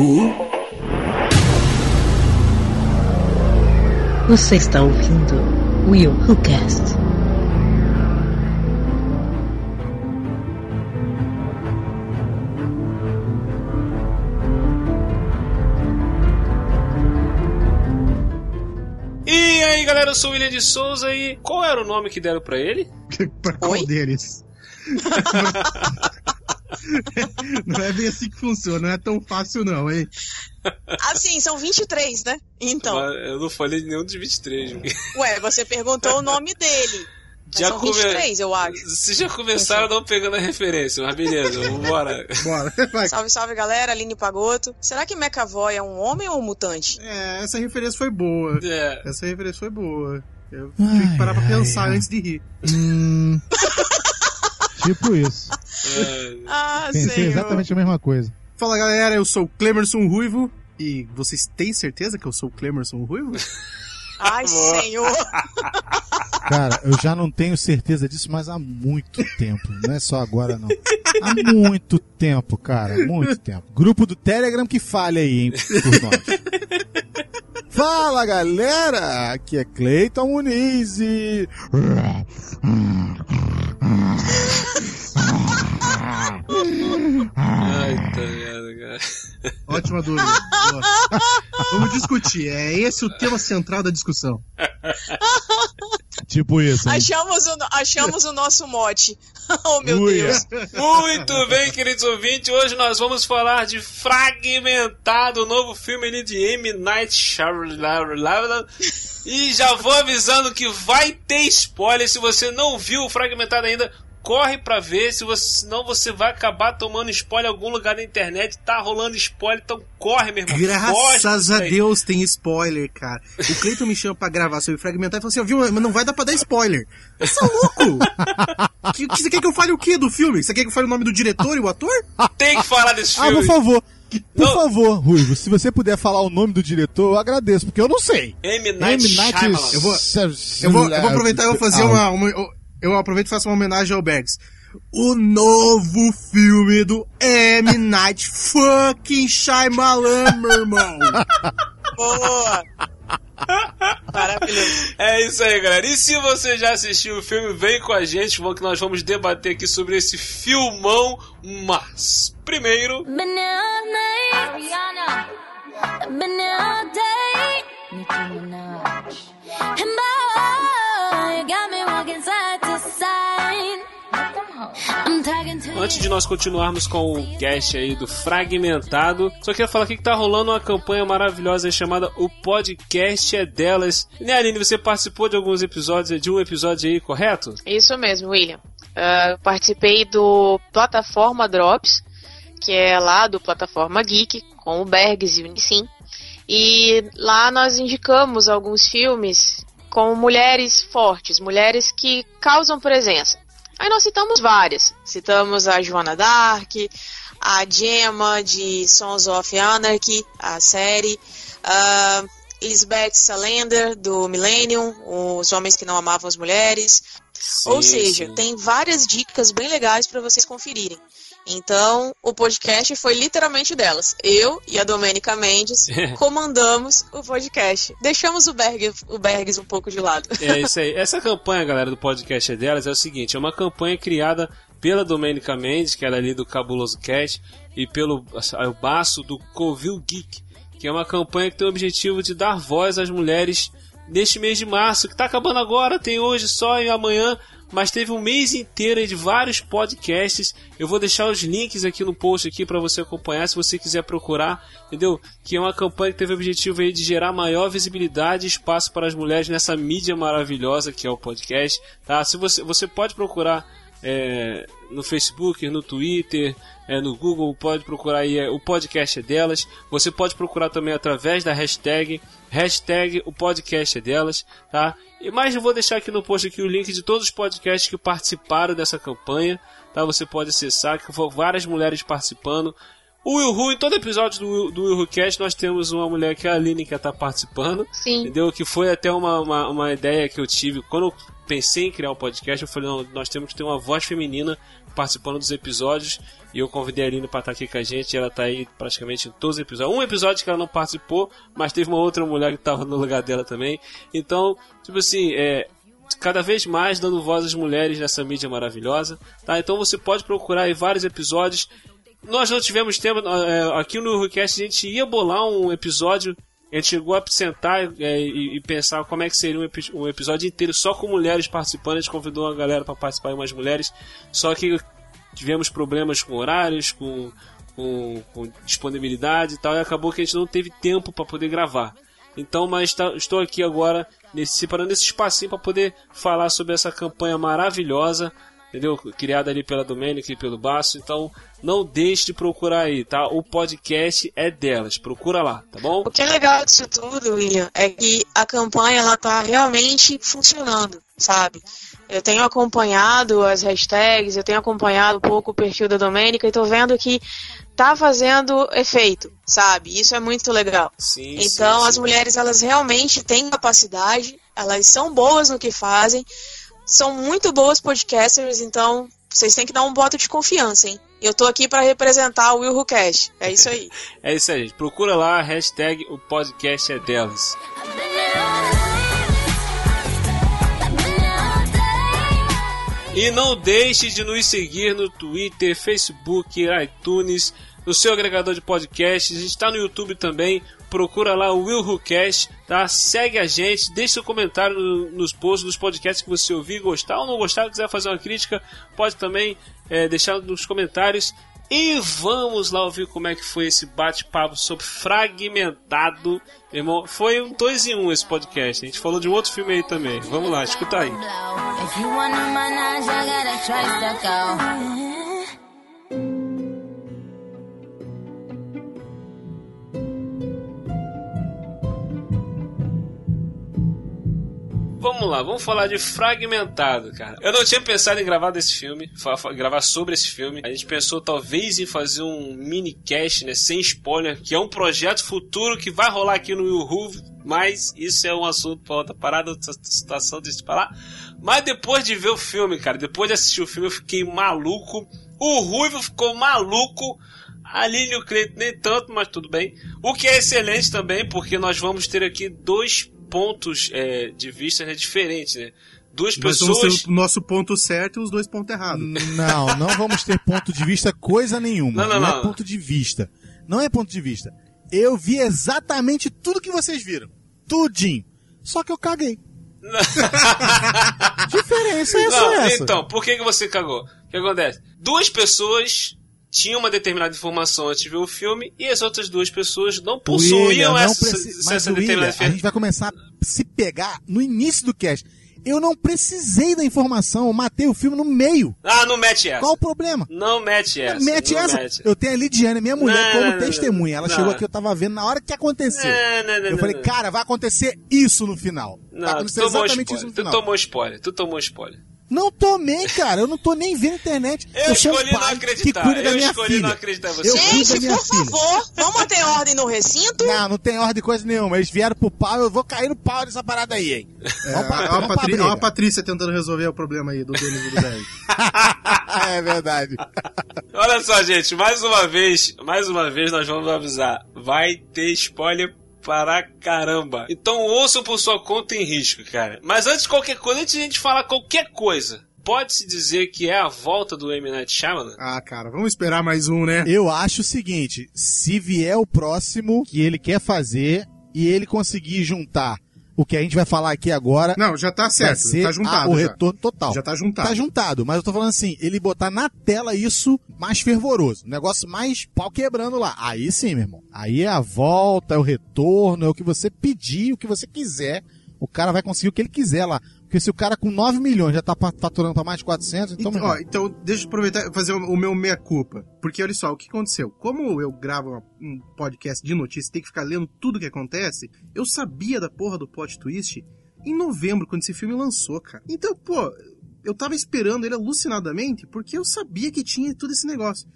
Who? Você está ouvindo Will Who Cast. E aí galera, eu sou o William de Souza e qual era o nome que deram pra ele? pra qual Oi? deles? não é bem assim que funciona, não é tão fácil não, hein? Assim, são 23, né? Então. Mas Eu não falei nenhum dos 23. Ué, você perguntou o nome dele. Já são come- 23, eu acho. Vocês já começaram não pegando a referência, mas beleza, vambora. Bora, vai. Salve, salve, galera. Aline Pagoto. Será que McAvoy é um homem ou um mutante? É, essa referência foi boa. É, Essa referência foi boa. Eu tive que parar pra ai, pensar ai. antes de rir. Hum, tipo isso. é, Ah, Pensei senhor. exatamente a mesma coisa. Fala galera, eu sou o Clemerson Ruivo. E vocês têm certeza que eu sou o Clemerson Ruivo? Ai, senhor. Cara, eu já não tenho certeza disso, mas há muito tempo. Não é só agora, não. Há muito tempo, cara. Muito tempo. Grupo do Telegram que falha aí, hein, por nós. Fala, galera! Aqui é Cleiton Muniz e... ai, tá merda, cara. Ótima dúvida. Vamos discutir. É esse o tema central da discussão. Tipo isso, hein? Achamos o, achamos o nosso mote. Oh, meu Uia. Deus. Muito bem, queridos ouvintes, hoje nós vamos falar de Fragmentado, o novo filme ali de M. Night Shyamalan. E já vou avisando que vai ter spoiler, se você não viu o Fragmentado ainda, corre pra ver, se você, senão você vai acabar tomando spoiler em algum lugar da internet, tá rolando spoiler, então corre, meu irmão. Graças a aí. Deus tem spoiler, cara. O Cleiton me chama pra gravar sobre fragmentar e falou assim: ó, viu, mas não vai dar pra dar spoiler. Você é louco? que, que, você quer que eu fale o quê do filme? Você quer que eu fale o nome do diretor e o ator? Tem que falar desse Ah, filme. por favor. Por Não. favor, Ruivo, se você puder falar o nome do diretor, eu agradeço, porque eu não sei. M. Night, M. Night Shyamalan. Eu vou- Eu vou, eu vou aproveitar e vou fazer uma, uma- eu- aproveito e faço uma homenagem ao Bergs. O novo filme do M. Night fucking Shyamalan, meu irmão. Boa. Maravilhoso. É isso aí, galera. E se você já assistiu o filme, vem com a gente, que nós vamos debater aqui sobre esse filmão. Mas, primeiro, Been antes de nós continuarmos com o cast aí do Fragmentado, só queria falar aqui que tá rolando uma campanha maravilhosa chamada O Podcast é Delas. Né, Aline, você participou de alguns episódios, de um episódio aí, correto? Isso mesmo, William. Eu participei do Plataforma Drops, que é lá do Plataforma Geek, com o Bergs e o Unicim. E lá nós indicamos alguns filmes com mulheres fortes, mulheres que causam presença. Aí nós citamos várias. Citamos a Joana Dark, a Gemma de Sons of Anarchy, a série, a Elizabeth Salander do Millennium, Os Homens que Não Amavam as Mulheres, ou Sim, seja, sim. tem várias dicas bem legais para vocês conferirem. Então, o podcast foi literalmente delas. Eu e a Domênica Mendes comandamos o podcast. Deixamos o, Berg, o Bergs um pouco de lado. É isso aí. Essa campanha, galera, do podcast é delas é o seguinte: é uma campanha criada pela Domênica Mendes, que era ali do Cabuloso Cast, e pelo o Baço do Covil Geek, que é uma campanha que tem o objetivo de dar voz às mulheres neste mês de março, que está acabando agora, tem hoje só e amanhã, mas teve um mês inteiro de vários podcasts. Eu vou deixar os links aqui no post aqui para você acompanhar, se você quiser procurar, entendeu? Que é uma campanha que teve o objetivo aí de gerar maior visibilidade e espaço para as mulheres nessa mídia maravilhosa que é o podcast, tá? Se você você pode procurar é, no Facebook, no Twitter, é, no Google, pode procurar aí, é, o podcast é delas. Você pode procurar também através da hashtag, hashtag o podcast é delas, tá? E mais eu vou deixar aqui no post aqui o link de todos os podcasts que participaram dessa campanha, tá? Você pode acessar, que foram várias mulheres participando. O Will Who, em todo episódio do, do Will Who Cast, nós temos uma mulher que é a Aline que tá participando. Sim. Entendeu? Que foi até uma, uma, uma ideia que eu tive. Quando eu pensei em criar o podcast, eu falei, não, nós temos que ter uma voz feminina participando dos episódios. E eu convidei a Aline pra estar aqui com a gente. Ela tá aí praticamente em todos os episódios. Um episódio que ela não participou, mas teve uma outra mulher que tava no lugar dela também. Então, tipo assim, é, cada vez mais dando voz às mulheres nessa mídia maravilhosa, tá? Então você pode procurar aí vários episódios. Nós não tivemos tempo, é, aqui no Request a gente ia bolar um episódio, gente chegou a sentar é, e, e pensar como é que seria um, epi- um episódio inteiro só com mulheres participando, a gente convidou uma galera para participar, umas mulheres, só que tivemos problemas com horários, com, com, com disponibilidade e tal, e acabou que a gente não teve tempo para poder gravar. Então, mas tá- estou aqui agora nesse, separando esse espacinho para poder falar sobre essa campanha maravilhosa, entendeu? Criada ali pela Domênica e pelo Baço. Então, não deixe de procurar aí, tá? O podcast é delas. Procura lá, tá bom? O que é legal disso tudo, William, é que a campanha ela tá realmente funcionando, sabe? Eu tenho acompanhado as hashtags, eu tenho acompanhado um pouco o perfil da Domênica e tô vendo que tá fazendo efeito, sabe? Isso é muito legal. Sim, Então sim, as sim. mulheres elas realmente têm capacidade, elas são boas no que fazem, são muito boas podcasters, então vocês têm que dar um voto de confiança, hein? Eu tô aqui para representar o Will Who Cash. É isso aí. É isso aí, gente. Procura lá a hashtag o podcast é delas. E não deixe de nos seguir no Twitter, Facebook, iTunes, no seu agregador de podcasts. A gente está no YouTube também. Procura lá o Will Who Cast, tá? Segue a gente, deixe seu comentário no- nos posts dos podcasts que você ouvir, gostar ou não gostar, quiser fazer uma crítica, pode também é, deixar nos comentários. E vamos lá ouvir como é que foi esse bate-papo sobre fragmentado. Irmão, foi um dois em um esse podcast. A gente falou de um outro filme aí também. Vamos lá, escuta aí. If Vamos lá, vamos falar de Fragmentado, cara. Eu não tinha pensado em gravar desse filme, gravar sobre esse filme. A gente pensou talvez em fazer um mini cast, né, sem spoiler, que é um projeto futuro que vai rolar aqui no Yuhu, mas isso é um assunto para outra parada, outra situação de se falar. Mas depois de ver o filme, cara, depois de assistir o filme, eu fiquei maluco. O Ruivo ficou maluco. A Aline e o Cleiton nem tanto, mas tudo bem. O que é excelente também, porque nós vamos ter aqui dois pontos é, de vista né, diferentes, né? Duas Nós vamos pessoas. ter o nosso ponto certo e os dois pontos errados. Não, não vamos ter ponto de vista coisa nenhuma. Não, não, é não. ponto de vista. Não é ponto de vista. Eu vi exatamente tudo que vocês viram. Tudinho. Só que eu caguei. Diferença é só Não, essa. então, por que, que você cagou? O que acontece? Duas pessoas tinham uma determinada informação antes de ver o filme e as outras duas pessoas não possuíam William, não essa, preci- Mas, essa determinada a gente informação. vai começar a se pegar no início do cast. Eu não precisei da informação, eu matei o filme no meio. Ah, não mete essa. Qual o problema? Não mete essa. mete não essa. mete. Eu tenho a Lidiane, minha mulher, Não, como não, testemunha. Ela não. chegou aqui, eu tava vendo na hora que aconteceu. Não, não, não, eu não, falei, não. cara, vai acontecer isso no final. vai Não, tu tomou exatamente isso no Tu final. tomou spoiler. Tu tomou spoiler. Não tomei, cara. Eu não tô nem vendo internet. Eu um escolhi não acreditar. Que cuida da Eu minha escolhi filha. não acreditar em você. Eu da Gente, por filha. favor, vamos manter ordem no recinto? Não, não tem ordem de coisa nenhuma. Eles vieram pro pau, eu vou cair no pau dessa parada aí, hein? É, Vamos pra- olha, a olha a Patrícia tentando resolver o problema aí do Denis e do Berg. é verdade. Olha só, gente, mais uma vez, mais uma vez nós vamos avisar. Vai ter spoiler para caramba. Então ouçam por sua conta em risco, cara. Mas antes de qualquer coisa, antes de a gente falar qualquer coisa, pode-se dizer que é a volta do M. Night Shyamalan? Ah, cara, vamos esperar mais um, né? Eu acho o seguinte: se vier o próximo que ele quer fazer e ele conseguir juntar o que a gente vai falar aqui agora, Não, já tá certo, tá juntado. a- o já. retorno total. Já tá juntado. Tá juntado, mas eu tô falando assim, ele botar na tela isso mais fervoroso, um negócio mais pau quebrando lá. Aí sim, meu irmão. Aí é a volta, é o retorno, é o que você pedir, o que você quiser. O cara vai conseguir o que ele quiser lá. Porque se o cara com 9 milhões já tá faturando pra mais de 400, então, Então, ó, então, deixa eu aproveitar e fazer o, o meu meia-culpa. Porque olha só, o que aconteceu? Como eu gravo um podcast de notícias e tenho que ficar lendo tudo que acontece, eu sabia da porra do plot twist em novembro, quando esse filme lançou, cara. Então, pô, eu tava esperando ele alucinadamente porque eu sabia que tinha tudo esse negócio.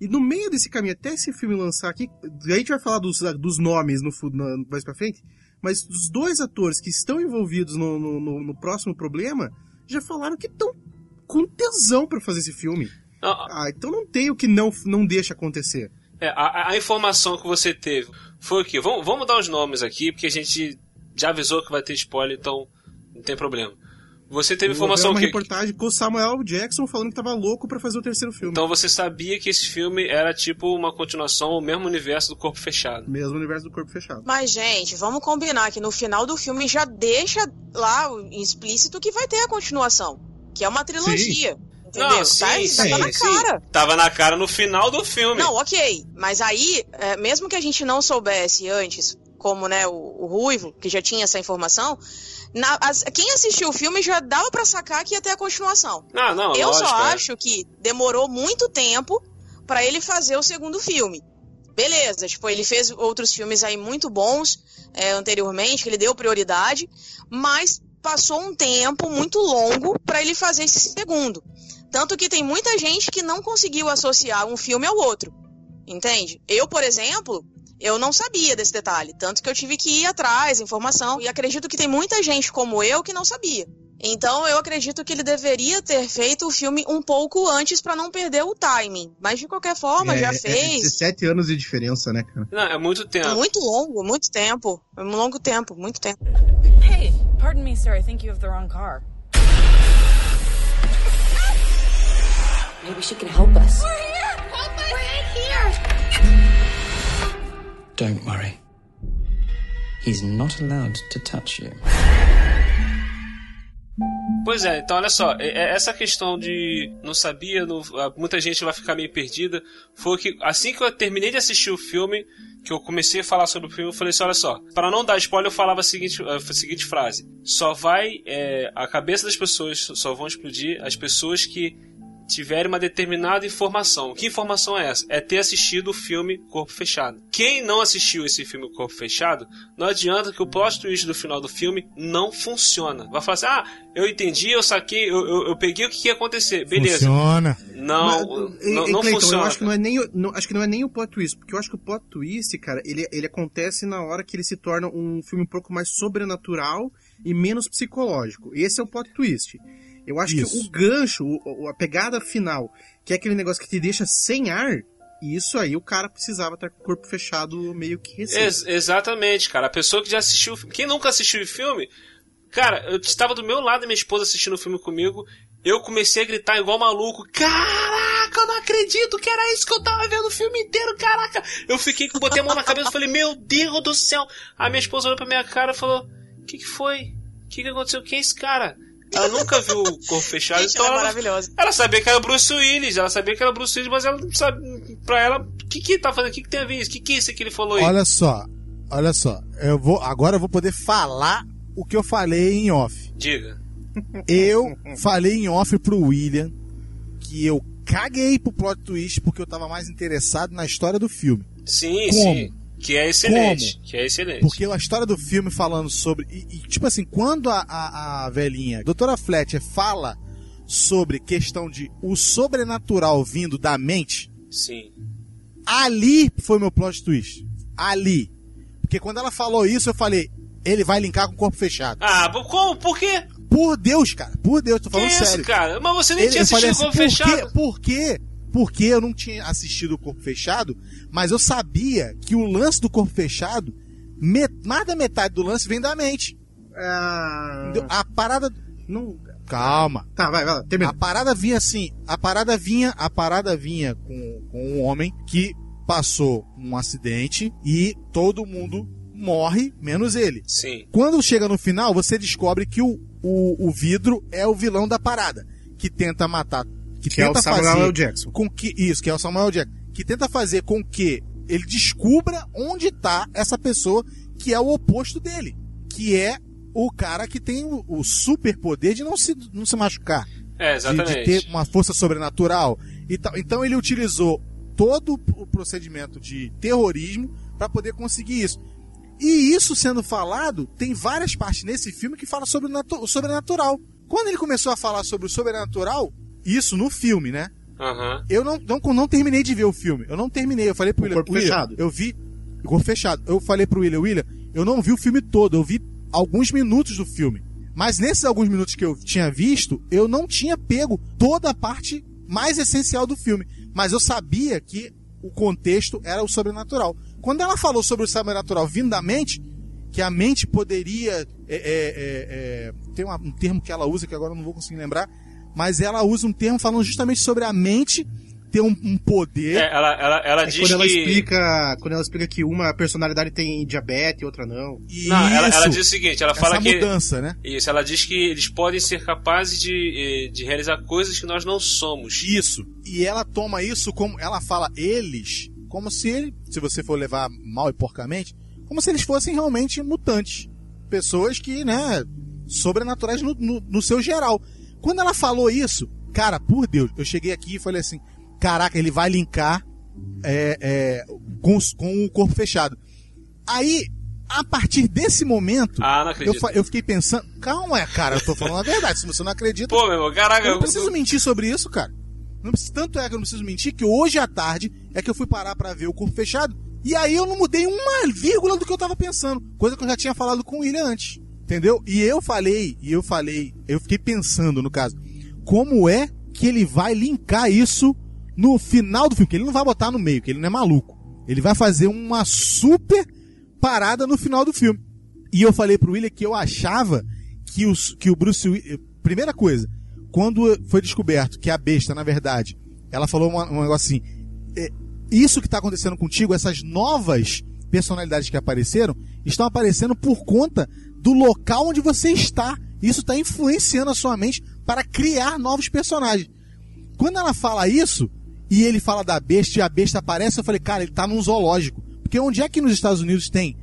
E no meio desse caminho, até esse filme lançar aqui, a gente vai falar dos, dos nomes no, no, mais pra frente, mas os dois atores que estão envolvidos no, no, no próximo problema já falaram que estão com tesão para fazer esse filme. Ah, então não tem o que não, não deixa acontecer. É, a, a, informação que você teve foi o quê? Vamos, vamos dar os nomes aqui, porque a gente já avisou que vai ter spoiler, então não tem problema. Você teve informação uma que... reportagem com o Samuel Jackson falando que tava louco para fazer o terceiro filme. Então você sabia que esse filme era tipo uma continuação, o mesmo universo do Corpo Fechado. Mesmo universo do Corpo Fechado. Mas, gente, vamos combinar que no final do filme já deixa lá explícito que vai ter a continuação. Que é uma trilogia. Sim. Entendeu? Não, sim, tá, sim, tá na cara. Tava na cara no final do filme. Não, ok. Mas aí, é, mesmo que a gente não soubesse antes, como né, o, o Ruivo, que já tinha essa informação, na, as, quem assistiu o filme já dava para sacar que ia ter a continuação. Não, não, Eu lógico, só é. acho que demorou muito tempo para ele fazer o segundo filme. Beleza, tipo, ele fez outros filmes aí muito bons é, anteriormente, que ele deu prioridade, mas passou um tempo muito longo para ele fazer esse segundo. Tanto que tem muita gente que não conseguiu associar um filme ao outro. Entende? Eu, por exemplo, eu não sabia desse detalhe, tanto que eu tive que ir atrás, informação, e acredito que tem muita gente como eu que não sabia. Então eu acredito que ele deveria ter feito o filme um pouco antes para não perder o timing. Mas de qualquer forma, é, já é, fez. É 17 anos de diferença, né, cara? Não, é muito tempo. Muito longo, muito tempo. É um longo tempo, muito tempo. Hey, pardon me, sir. I think you have the wrong car. Maybe she can help us. We're here! Don't worry. He's not allowed to touch you. Pois é, então olha só, essa questão de não sabia, não, muita gente vai ficar meio perdida, foi que assim que eu terminei de assistir o filme, que eu comecei a falar sobre o filme, eu falei assim, olha só, para não dar spoiler, eu falava a seguinte, a seguinte frase, só vai, é, a cabeça das pessoas só vão explodir as pessoas que tiverem uma determinada informação. Que informação é essa? É ter assistido o filme Corpo Fechado. Quem não assistiu esse filme Corpo Fechado, não adianta que o plot twist do final do filme não funciona. Vai falar assim, ah, eu entendi, eu saquei, eu, eu, eu peguei o que ia acontecer. Beleza. Funciona. Não, Mas, não, e- não Cleiton, funciona. Eu acho que não é nem, o- não, acho que não é nem o plot twist, porque eu acho que o plot twist, cara, ele, ele acontece na hora que ele se torna um filme um pouco mais sobrenatural e menos psicológico. Esse é o plot twist. Eu acho que Isso. o gancho, o- o- a pegada final, que é aquele negócio que te deixa sem ar, isso aí o cara precisava estar com o corpo fechado meio que recente. Ex- exatamente, cara. A pessoa que já assistiu o filme. Quem nunca assistiu o filme, cara, eu estava do meu lado, minha esposa assistindo o filme comigo. Eu comecei a gritar igual maluco. Caraca, eu não acredito que era isso que eu tava vendo o filme inteiro, caraca. Eu fiquei, botei a mão na cabeça e falei, meu Deus do céu. A minha esposa olhou pra minha cara e falou, o que, que foi? O que, que aconteceu? Quem é esse cara? Ela nunca viu o corpo fechado, Gente, então ela é maravilhosa. ela sabia que era Bruce Willis, ela sabia que era Bruce Willis, mas ela não sabe, pra ela, o que que tá fazendo, o que que tem a ver isso? O que que é isso que ele falou aí? Olha só, olha só. Eu vou, agora eu vou poder falar o que eu falei em off. Diga. Eu falei em off pro William que eu caguei pro plot twist porque eu tava mais interessado na história do filme. Sim, Como? sim. Que é excelente. Que é excelente. Porque a história do filme falando sobre. E, e, tipo assim, quando a, a, a velhinha, a doutora Fletcher, fala sobre questão de o sobrenatural vindo da mente, Sim. ali foi meu plot twist. Ali. Porque quando ela falou isso, eu falei, ele vai linkar com o corpo fechado. Ah, como? Por quê? Por Deus, cara. Por Deus, tô Que falando isso, sério. cara? Mas você nem Ele- tinha assistido o assim, Corpo por Fechado. quê? Por quê? Porque eu não tinha assistido o Corpo Fechado, mas eu sabia que o lance do Corpo Fechado, met- mais da metade do lance vem da mente. Ah? A parada. não... Calma. Tá, vai, vai lá, termina. A parada vinha assim. A parada vinha. A parada vinha com, com um homem que passou um acidente e todo mundo morre, menos ele. Sim. Quando chega no final, você descobre que o, o, o vidro é o vilão da parada. Que tenta matar. Que, Que é tenta o Samuel fazer L. Jackson. com que. Isso, que é o Samuel Jackson. Que tenta fazer com que ele descubra onde está essa pessoa que é o oposto dele. Que é o cara que tem o, o superpoder de não se, não se machucar. É, De, de exatamente. ter uma força sobrenatural e tal. Então ele utilizou todo o procedimento de terrorismo para poder conseguir isso. E isso sendo falado, tem várias partes nesse filme que falam sobre o sobrenatural. Quando ele começou a falar sobre o sobrenatural, isso no filme, né? Aham. Eu não, não, não terminei de ver o filme. Eu não terminei. Eu falei pro William. corpo William, fechado. Eu vi. Corpo fechado. Eu falei pro William, William, eu não vi o filme todo. Eu vi alguns minutos do filme. Mas nesses alguns minutos que eu tinha visto, eu não tinha pego toda a parte mais essencial do filme. Mas eu sabia que o contexto era o sobrenatural. Quando ela falou sobre o sobrenatural vindo da mente, que a mente poderia. é, é, é, é, tem uma- um termo que ela usa que agora eu não vou conseguir lembrar, mas ela usa um termo falando justamente sobre a mente ter um, um poder. É, ela, ela, ela É diz quando ela que. explica, quando ela explica que uma personalidade tem diabetes e outra não. E Não, ela, ela isso, diz o seguinte, ela essa fala que. mudança, né? Isso, ela diz que eles podem ser capazes de, eh, de realizar coisas que nós não somos. Isso. E ela toma isso como. Ela fala eles, como se ele, se você for levar mal e porcamente, como se eles fossem realmente mutantes. Pessoas que, né, sobrenaturais no, no, no seu geral. Quando ela falou isso, cara, por Deus, eu cheguei aqui e falei assim: caraca, ele vai linkar é, é, com, com o corpo fechado. Aí, a partir desse momento, Ah, eu, eu fiquei pensando, calma, cara, eu tô falando a verdade. Se você não acredita, Pô, meu irmão, caraca. eu não eu- preciso mentir sobre isso, cara. Não preciso, tanto é que eu não preciso mentir que hoje à tarde é que eu fui parar pra ver o corpo fechado e aí eu não mudei uma vírgula do que eu tava pensando. Coisa que eu já tinha falado com o William antes. Entendeu? E eu falei, e eu falei, eu fiquei pensando no caso, como é que ele vai linkar isso no final do filme? Que ele não vai botar no meio, que ele não é maluco. Ele vai fazer uma super parada no final do filme. E eu falei pro William que eu achava que, os, que o Bruce Willis. Primeira coisa, quando foi descoberto que a besta, na verdade, ela falou um negócio assim: é, isso que está acontecendo contigo, essas novas personalidades que apareceram, estão aparecendo por conta do local onde você está. Isso está influenciando a sua mente para criar novos personagens. Quando ela fala isso, e ele fala da besta e a besta aparece, eu falei, cara, ele tá num zoológico. Porque onde é que nos Estados Unidos tem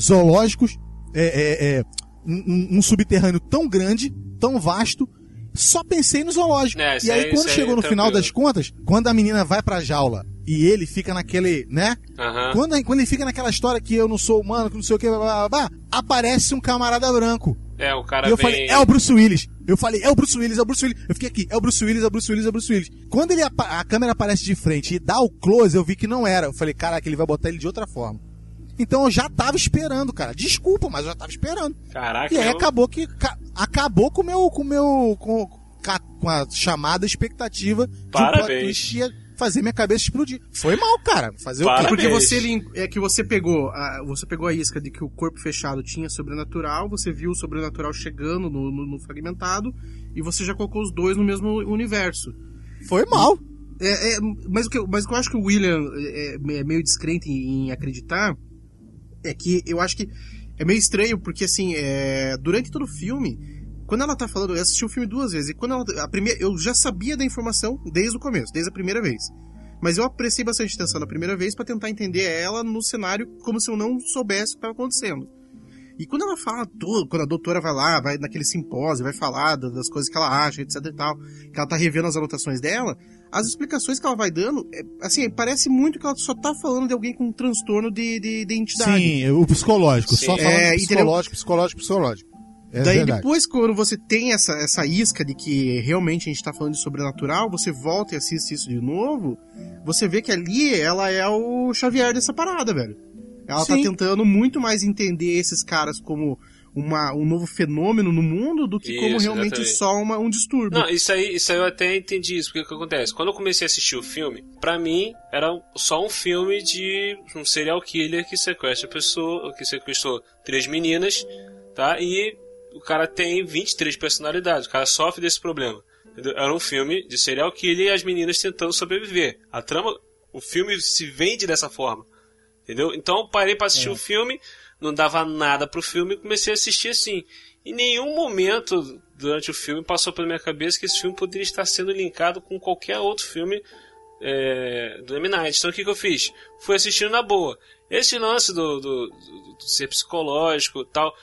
zoológicos, é, é, é, um, um- subterrâneo tão grande, tão vasto, só pensei no zoológico. É, e aí, quando chegou é no final tranquilo. das contas, quando a menina vai pra jaula e ele fica naquele, né? Aham. Quando, quando ele fica naquela história que eu não sou humano, que não sei o que, blá, blá, blá, blá, aparece um camarada branco. É, o cara E eu vem. falei, é o Bruce Willis. Eu falei, é o Bruce Willis, é o Bruce Willis. Eu fiquei aqui, é o Bruce Willis, é o Bruce Willis, é o Bruce Willis. Quando ele a câmera aparece de frente e dá o close, eu vi que não era. Eu falei, caraca, ele vai botar ele de outra forma. Então eu já tava esperando, cara. Desculpa, mas eu já tava esperando. Caraca, E aí eu- acabou que ca- acabou com o meu com o meu com, com a chamada expectativa de um fazer minha cabeça explodir. Foi mal, cara. Fazer o Parabéns. quê? Porque você é que você pegou a, você pegou a isca de que o corpo fechado tinha sobrenatural, você viu o sobrenatural chegando no, no- no fragmentado e você já colocou os dois no mesmo universo. Foi mal. É, é, mas, o que, eu- mas o que eu acho que o William é, é meio descrente em, em acreditar é que eu acho que é meio estranho, porque assim, é, durante todo o filme, quando ela tá falando, eu assisti o filme duas vezes, e quando ela, a primeira, eu já sabia da informação desde o começo, desde a primeira vez. Mas eu prestei bastante atenção na primeira vez pra tentar entender ela no cenário como se eu não soubesse o que estava acontecendo. E quando ela fala tudo, quando a doutora vai lá, vai naquele simpósio, vai falar da- das coisas que ela acha, etc e tal, que ela tá revendo as anotações dela, as explicações que ela vai dando, é, assim, parece muito que ela só tá falando de alguém com um transtorno de, de, de identidade. Sim, o psicológico. Sim. Só falando É, psicológico, psicológico, psicológico. É Daí verdade. depois, quando você tem essa, essa isca de que realmente a gente tá falando de sobrenatural, você volta e assiste isso de novo, você vê que ali ela é o Xavier dessa parada, velho. Ela tá Sim. tentando muito mais entender esses caras como uma, um novo fenômeno no mundo do que como Isso, realmente exatamente. só uma, um distúrbio. Não, isso aí, isso aí eu até entendi isso, porque o que acontece? Quando eu comecei a assistir o filme, pra mim era só um filme de um serial killer que sequestra a pessoa, que sequestrou três meninas, tá? E o cara tem 23 personalidades, o cara sofre desse problema. Era um filme de serial killer e as meninas tentando sobreviver. A trama, o filme se vende dessa forma. Entendeu? Então parei pra assistir o filme, não dava nada pro filme e comecei a assistir assim. Em nenhum momento durante o filme passou pela minha cabeça que esse filme poderia estar sendo linkado com qualquer outro filme é, do M. Night. Então o que, que eu fiz? Fui assistindo na boa. Esse lance do, do- do- do ser psicológico e tal.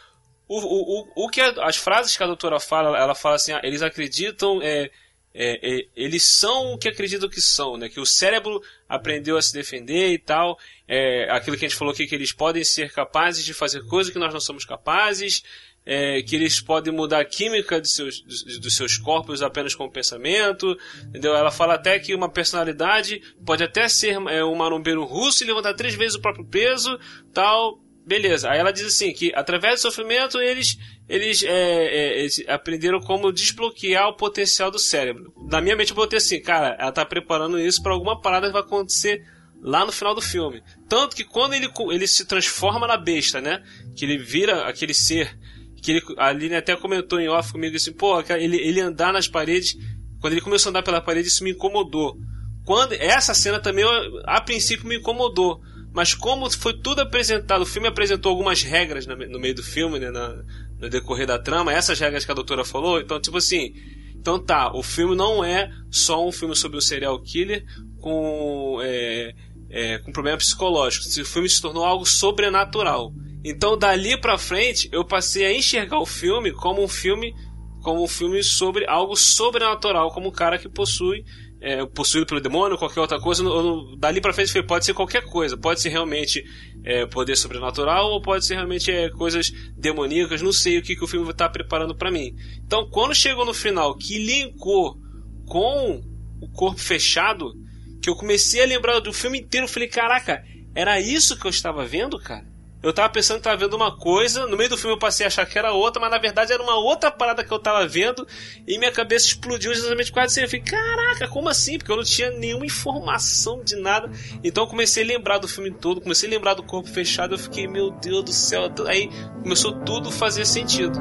O, o, o, o que a- as frases que a doutora fala, ela fala assim, ah, eles acreditam, é, é, é, eles são o que acreditam que são, né? Que o cérebro aprendeu a se defender e tal. É, aquilo que a gente falou aqui, que eles podem ser capazes de fazer coisas que nós não somos capazes. é, que eles podem mudar a química de seus, dos, dos seus corpos apenas com o pensamento, entendeu? Ela fala até que uma personalidade pode até ser é, um marombeiro russo e levantar três vezes o próprio peso, tal, beleza. Aí ela diz assim que através do sofrimento eles eles, é, é, eles aprenderam como desbloquear o potencial do cérebro. Na minha mente eu botei assim, cara, ela tá preparando isso para alguma parada que vai acontecer lá no final do filme. Tanto que quando ele, ele se transforma na besta, né? Que ele vira aquele ser. Que ele, a Aline até comentou em off comigo assim, pô, ele, ele andar nas paredes. Quando ele começou a andar pela parede, isso me incomodou. Quando, essa cena também, a princípio, me incomodou. Mas como foi tudo apresentado, o filme apresentou algumas regras no meio do filme, né, na, no decorrer da trama, essas regras que a doutora falou, então, tipo assim, então tá, o filme não é só um filme sobre um serial killer com, é, é, com problema psicológico. O filme se tornou algo sobrenatural. Então, dali pra frente, eu passei a enxergar o filme como um filme como um filme sobre algo sobrenatural, como um cara que possui é, possuído pelo demônio, qualquer outra coisa. No, dali pra frente pode ser qualquer coisa. Pode ser realmente é, poder sobrenatural ou pode ser realmente é, coisas demoníacas. Não sei o que, que o filme está preparando para mim. Então, quando chegou no final que linkou com o corpo fechado, que eu comecei a lembrar do filme inteiro, eu falei: caraca, era isso que eu estava vendo, cara? Eu tava pensando que tava vendo uma coisa, no meio do filme eu passei a achar que era outra, mas na verdade era uma outra parada que eu tava vendo e minha cabeça explodiu exatamente quase assim. Eu falei, caraca, como assim? Porque eu não tinha nenhuma informação de nada. Então eu comecei a lembrar do filme todo, comecei a lembrar do corpo fechado, eu fiquei, meu Deus do céu. Aí começou tudo a fazer sentido.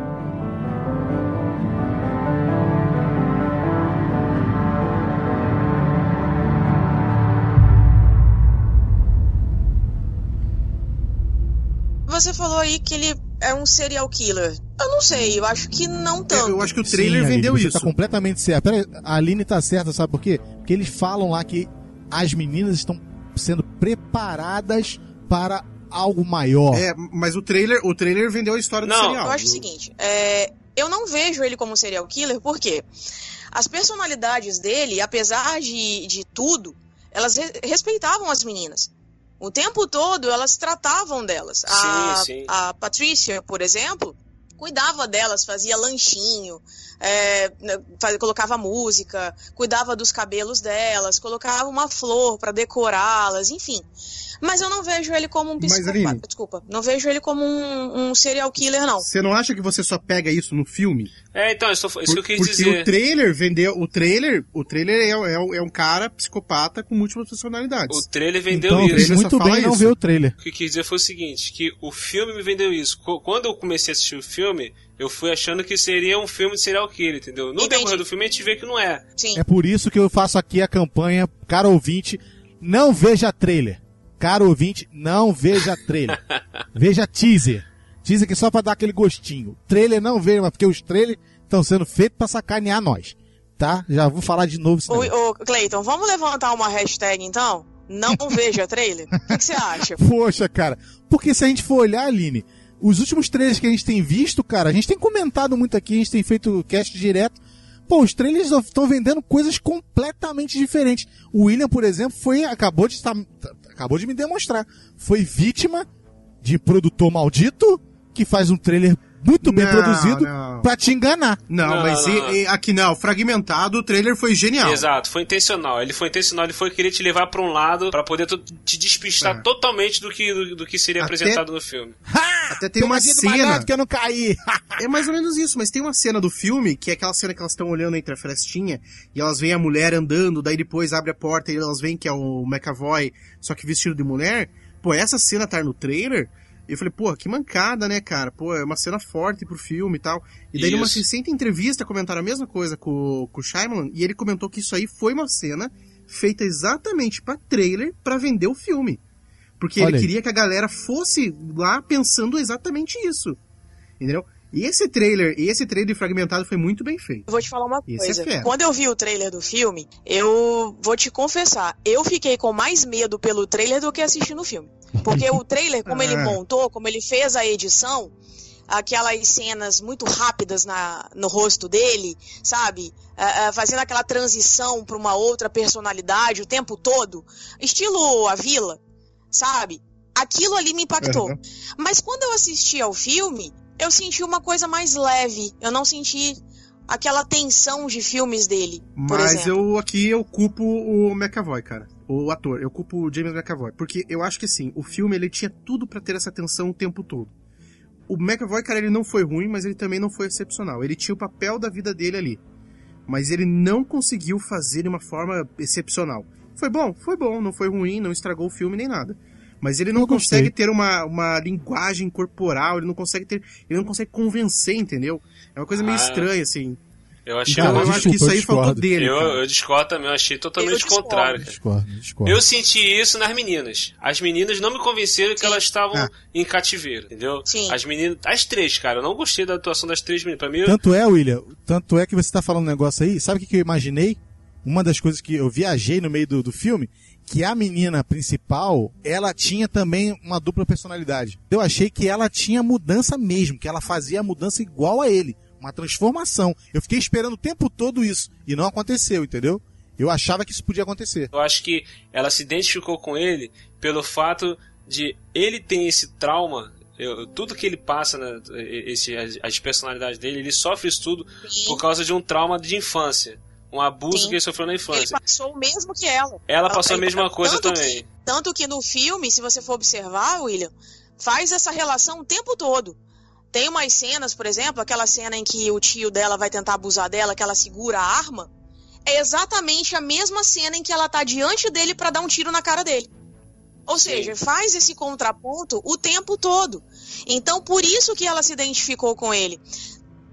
Você falou aí que ele é um serial killer. Eu não sei, eu acho que não tanto. Eu acho que o trailer Sim, vendeu Aline, isso. Tá completamente certo. Pera, a Aline tá certa, sabe por quê? Porque eles falam lá que as meninas estão sendo preparadas para algo maior. É, mas o trailer, o trailer vendeu a história Não, do serial. Eu acho o seguinte, é, eu não vejo ele como serial killer, porque as personalidades dele, apesar de, de tudo, elas re- respeitavam as meninas. O tempo todo elas tratavam delas. a, Sim, sim. a Patrícia, por exemplo, cuidava delas, fazia lanchinho, é, né, faz- colocava música, cuidava dos cabelos delas, colocava uma flor para decorá-las, enfim. Mas eu não vejo ele como um Mas, psicopata. Aline- Desculpa, não vejo ele como um, um serial killer, não. Você não acha que você só pega isso no filme? É, então, isso, isso que eu quis Porque dizer. o trailer vendeu. O trailer, o trailer é, é, é um cara psicopata com múltiplas personalidades. O trailer vendeu então, isso. trailer muito bem não isso. ver o trailer. O que eu quis dizer foi o seguinte, que o filme me vendeu isso. Quando eu comecei a assistir o filme, eu fui achando que seria um filme de serial killer, entendeu? No Entendi. decorrer do filme a gente vê que não é. Sim. É por isso que eu faço aqui a campanha, caro ouvinte, não veja trailer. Caro ouvinte, não veja trailer. veja teaser. Teaser que é só pra dar aquele gostinho. Trailer não veja, mas porque os trailers estão sendo feitos pra sacanear nós. Tá? Já vou falar de novo. Ô, ô, Cleiton, vamos levantar uma hashtag então? Não veja trailer? O que que você acha? Poxa, cara. Porque se a gente for olhar, Aline, os últimos trailers que a gente tem visto, cara, a gente tem comentado muito aqui, a gente tem feito cast direto. Pô, os trailers estão vendendo coisas completamente diferentes. O William, por exemplo, foi acabou de estar, acabou de me demonstrar, foi vítima de produtor maldito que faz um trailer muito bem Não, produzido não. pra te enganar. Não, Não, mas não, e- não. e aqui não, fragmentado, o trailer foi genial. Exato, foi intencional. Ele foi intencional, ele foi querer te levar pra um lado pra poder te despistar É. totalmente do que, do, do que seria Até- apresentado no filme. Até tem uma Pegadinha do cena. que eu não caí. É mais ou menos isso, mas tem uma cena do filme que é aquela cena que elas estão olhando entre a frestinha e elas veem a mulher andando, daí depois abre a porta e elas veem que é o McAvoy, só que vestido de mulher. Pô, essa cena tá no trailer. E eu falei, pô, que mancada, né, cara? Pô, é uma cena forte pro filme e tal. E daí, numa Isso. recente entrevista, comentaram a mesma coisa com, com o Shyamalan, e ele comentou que isso aí foi uma cena feita exatamente pra trailer pra vender o filme. Porque Olha ele aí. queria que a galera fosse lá pensando exatamente isso. Entendeu? E esse trailer, e esse trailer fragmentado foi muito bem feito. Eu vou te falar uma Esse é coisa. fera. Quando eu vi o trailer do filme, eu vou te confessar, eu fiquei com mais medo pelo trailer do que assistindo o filme. Porque o trailer, como ele Ah. montou, como ele fez a edição, aquelas cenas muito rápidas na, no rosto dele, sabe? Ah, ah, fazendo aquela transição para uma outra personalidade o tempo todo, estilo A Vila, sabe? Aquilo ali me impactou. Aham. Mas quando eu assisti ao filme, eu senti uma coisa mais leve. Eu não senti aquela tensão de filmes dele, Mas eu aqui eu culpo o McAvoy, cara. O ator, eu culpo o James McAvoy. Porque eu acho que assim, o filme ele tinha tudo pra ter essa tensão o tempo todo. O McAvoy, cara, ele não foi ruim, mas ele também não foi excepcional. Ele tinha o papel da vida dele ali. Mas ele não conseguiu fazer de uma forma excepcional. Foi bom, foi bom, não foi ruim, não estragou o filme nem nada. Mas ele não gostei. consegue ter uma, uma linguagem corporal, ele não consegue ter. Ele não consegue convencer, entendeu? É uma coisa meio Ah, estranha, assim. Eu achei. Cara, Então, eu eu, acho que desculpa, isso aí faltou discordo. dele. eu, cara. eu discordo também, eu achei totalmente Eu discordo. contrário, cara. Discordo, discordo. Eu senti isso nas meninas. As meninas não me convenceram que Sim. elas estavam Ah. em cativeiro, entendeu? Sim. As meninas, as três, cara, eu não gostei da atuação das três meninas. Pra mim, eu- Tanto é, William, tanto é que você tá falando um negócio aí, sabe o que, que eu imaginei? Uma das coisas que eu viajei no meio do, do filme, que a menina principal, ela tinha também uma dupla personalidade. Eu achei que ela tinha mudança mesmo, que ela fazia a mudança igual a ele. Uma transformação. Eu fiquei esperando o tempo todo isso. E não aconteceu, entendeu? Eu achava que isso podia acontecer. eu acho que ela se identificou com ele pelo fato de ele ter esse trauma. eu- tudo que ele passa, né, esse, as, as personalidades dele, ele sofre isso tudo por causa de um trauma de infância. Um abuso Sim. que ele sofreu na Ele infância. passou o mesmo que ela. Ela passou a Ele- mesma coisa também. Que, tanto que no filme, se você for observar, William, faz essa relação o tempo todo. Tem umas cenas, por exemplo, aquela cena em que o tio dela vai tentar abusar dela, que ela segura a arma, é exatamente a mesma cena em que ela tá diante dele pra dar um tiro na cara dele. Ou Sim. seja, faz esse contraponto o tempo todo. Então, por isso que ela se identificou com ele.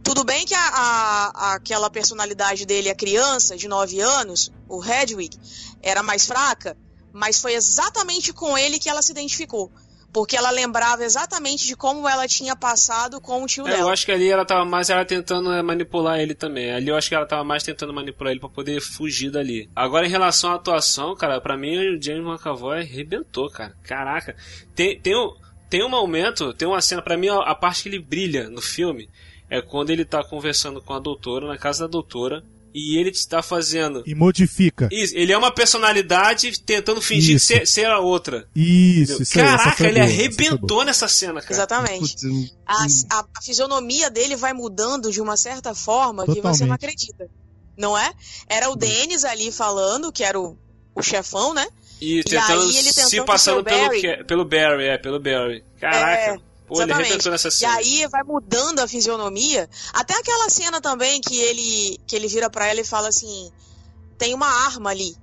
Tudo bem que a, a- aquela personalidade dele, a criança de 9 anos, o Hedwig, era mais fraca, mas foi exatamente com ele que ela se identificou. Porque ela lembrava exatamente de como ela tinha passado com o tio É, eu dela. acho que ali ela tava mais ela tentando é, manipular ele também. Ali eu acho que ela tava mais tentando manipular ele pra poder fugir dali. Agora em relação à atuação, cara, pra mim o James McAvoy arrebentou, cara. Caraca. Tem, tem, um, tem um momento, tem uma cena, pra mim a, a parte que ele brilha no filme é quando ele tá conversando com a doutora, na casa da doutora, e ele está fazendo. E modifica. Isso, ele é uma personalidade tentando fingir Isso. ser, ser a outra. Isso, isso aí, Caraca, foi ele boa, arrebentou nessa cena, cara. Exatamente. Putz, hum, A, a- a fisionomia dele vai mudando de uma certa forma que você Totalmente. não acredita. Não é? Era o Denis ali falando, que era o, o chefão, né? E E tentando aí ele se tentando passando ser o pelo, Barry. Ke- pelo Barry, é, pelo Barry. Caraca. É, Pô, ele exatamente. E aí vai mudando a fisionomia. Até aquela cena também que ele, que ele vira pra ela e fala assim: tem uma arma ali.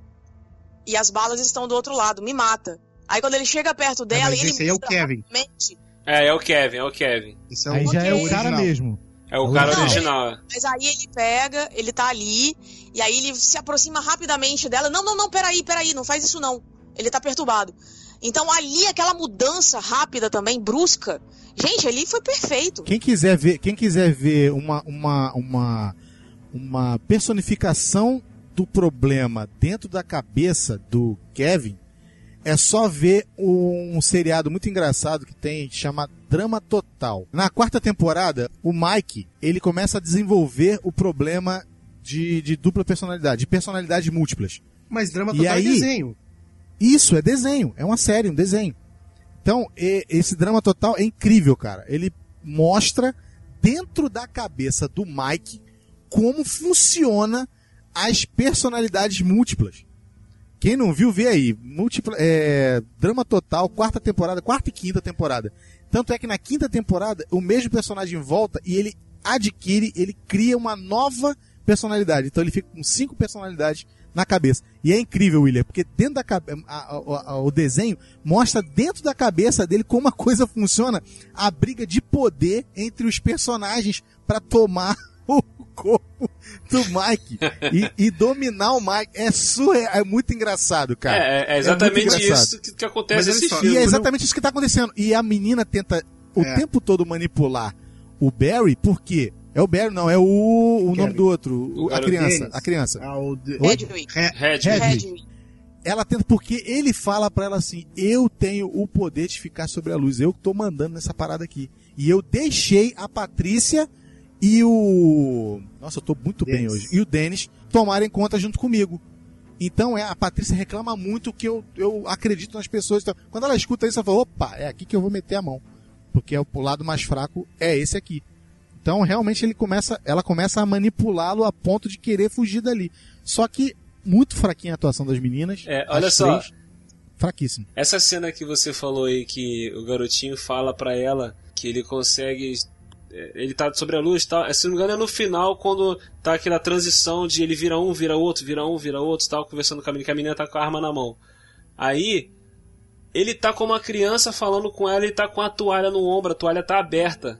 E as balas estão do outro lado, me mata. Aí quando ele chega perto dela, mas ele esse aí é o Kevin. rapidamente. É, é o Kevin, é o Kevin. Esse é Aí já é o cara mesmo. É o Não, cara ele- original. é. Mas aí ele pega, ele tá ali, e aí ele se aproxima rapidamente dela. Não, não, não, peraí, peraí, não faz isso não. Ele tá perturbado. Então ali, aquela mudança rápida também, brusca. Gente, ali foi perfeito. Quem quiser ver, quem quiser ver uma, uma, uma, uma personificação do problema dentro da cabeça do Kevin, é só ver um seriado muito engraçado que tem, que chama Drama Total. Na quarta temporada, o Mike, ele começa a desenvolver o problema de, de dupla personalidade, de personalidades múltiplas. Mas drama E total aí? é desenho. Isso, é desenho. É uma série, um desenho. Então, e- esse drama total é incrível, cara. Ele mostra dentro da cabeça do Mike como funciona as personalidades múltiplas. Quem não viu, vê aí. Múltipla, é, drama total, quarta temporada, quarta e quinta temporada. Tanto é que na quinta temporada, o mesmo personagem volta e ele adquire, ele cria uma nova personalidade. Então ele fica com cinco personalidades na cabeça. E é incrível, William, porque dentro da cabe- a- a- a- o desenho mostra dentro da cabeça dele como a coisa funciona, a briga de poder entre os personagens para tomar o corpo do Mike e, e dominar o Mike. É surreal, é muito engraçado, cara. É, é muito exatamente engraçado. isso que, que acontece nesse filme. E é Eu- exatamente isso que tá acontecendo. E a menina tenta o É. tempo todo manipular o Barry, por quê? É o Barry, não, é o, o nome do outro, o- a criança, Denis. a criança. Ah, o de- Hedwig. Hedwig. Hedwig. Ela tenta, porque ele fala pra ela assim: Eu tenho o poder de ficar sobre a luz, eu que tô mandando nessa parada aqui. E eu deixei a Patrícia e o. Nossa, eu tô muito bem Dennis. hoje. E o Denis tomarem conta junto comigo. Então é, a Patrícia reclama muito que eu, eu acredito nas pessoas. Então, quando ela escuta isso, ela fala: opa, é aqui que eu vou meter a mão. Porque é o, o lado mais fraco é esse aqui. Então, realmente, ele começa, ela começa a manipulá-lo a ponto de querer fugir dali. Só que, muito fraquinha a atuação das meninas. É, olha só. três, fraquíssimo. Essa cena que você falou aí que o garotinho fala pra ela que ele consegue. é, Ele tá sobre a luz e tal. é, Se não me engano, é no final quando tá aquela transição de ele vira um, vira outro, vira um, vira outro e tal, conversando com a menina, que a menina tá com a arma na mão. Aí, ele tá com uma criança falando com ela e tá com a toalha no ombro, a toalha tá aberta.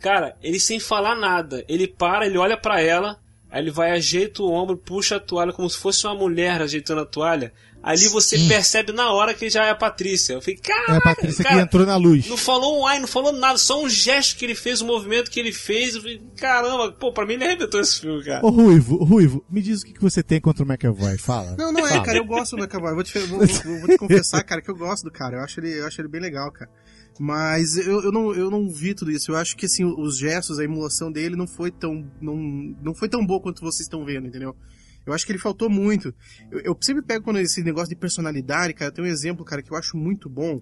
Cara, ele sem falar nada, ele para, ele olha pra ela, aí ele vai, ajeita o ombro, puxa a toalha como se fosse uma mulher ajeitando a toalha. Ali você percebe na hora que já é a Patrícia. Eu falei, É cara, a Patrícia cara, que entrou na luz. não falou um ai, não falou nada, só um gesto que ele fez, um movimento que ele fez. Eu falei, caramba, pô, pra mim ele arrebentou esse filme, cara. Ô Ruivo, Ruivo, me diz o que que você tem contra o McAvoy, fala. Não, não é, Fala. cara, eu gosto do McAvoy. Vou te, vou, vou- vou te confessar, cara, que eu gosto do cara. Eu acho ele, eu acho ele bem legal, cara. Mas eu, eu, não, eu não vi tudo isso. Eu acho que assim, os gestos, a emulação dele não foi tão. não, não foi tão boa quanto vocês estão vendo, entendeu? Eu acho que ele faltou muito. Eu, eu sempre pego quando esse negócio de personalidade, cara, tem um exemplo, cara, que eu acho muito bom.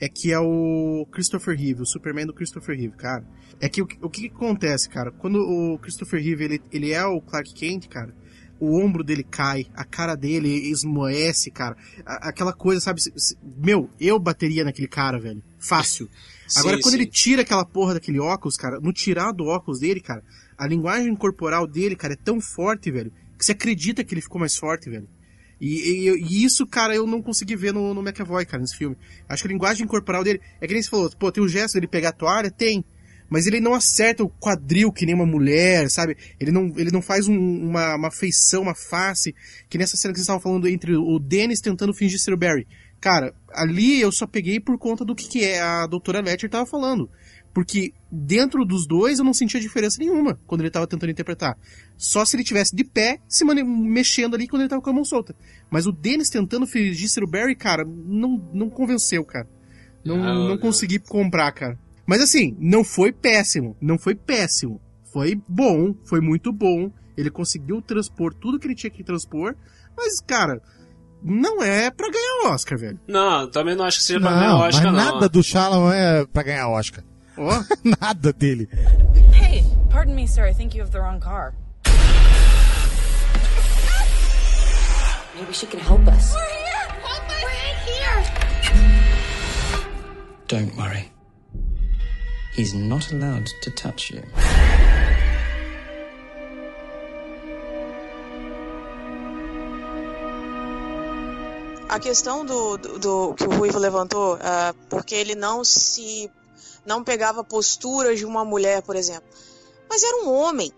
É que é o Christopher Reeve, o Superman do Christopher Reeve, cara. É que o, o que, que acontece, cara? Quando o Christopher Reeve, ele, ele é o Clark Kent, cara, o ombro dele cai, a cara dele esmoece, cara. A- aquela coisa, sabe? Meu, eu bateria naquele cara, velho. Fácil. Agora, Sim, quando sim. ele tira aquela porra daquele óculos, cara, no tirar do óculos dele, cara, a linguagem corporal dele, cara, é tão forte, velho, que você acredita que ele ficou mais forte, velho. E, e- e isso, cara, eu não consegui ver no, no McAvoy, cara, nesse filme. Acho que a linguagem corporal dele. É que nem você falou, pô, tem o gesto dele pegar a toalha? Tem. Mas ele não acerta o quadril que nem uma mulher, sabe? Ele não, ele não faz um- uma, uma feição, uma face, que nessa cena que vocês estavam falando entre o Dennis tentando fingir ser o Barry. Cara, ali eu só peguei por conta do que, que é a doutora Letcher tava falando. Porque dentro dos dois eu não sentia diferença nenhuma quando ele tava tentando interpretar. Só se ele tivesse de pé, se mexendo ali quando ele tava com a mão solta. Mas o Dennis tentando fingir ser o Barry, cara, não, não convenceu, cara. Não, Ah, não eu- consegui comprar, cara. Mas assim, não foi péssimo. Não foi péssimo. Foi bom, foi muito bom. Ele conseguiu transpor tudo que ele tinha que transpor. Mas, cara, não é pra ganhar Oscar, velho. Não, também não acho que seja pra ganhar Não, Oscar, mas não. nada do Shyamalan é pra ganhar Oscar. Ó, nada dele. Hey, pardon me, sir. I think you have the wrong car. Maybe she can help us. Don't worry. He's not allowed to touch you. A questão do, do, do- que o Ruivo levantou, ah, porque ele não se. não pegava posturas de uma mulher, por exemplo. Mas era um homem.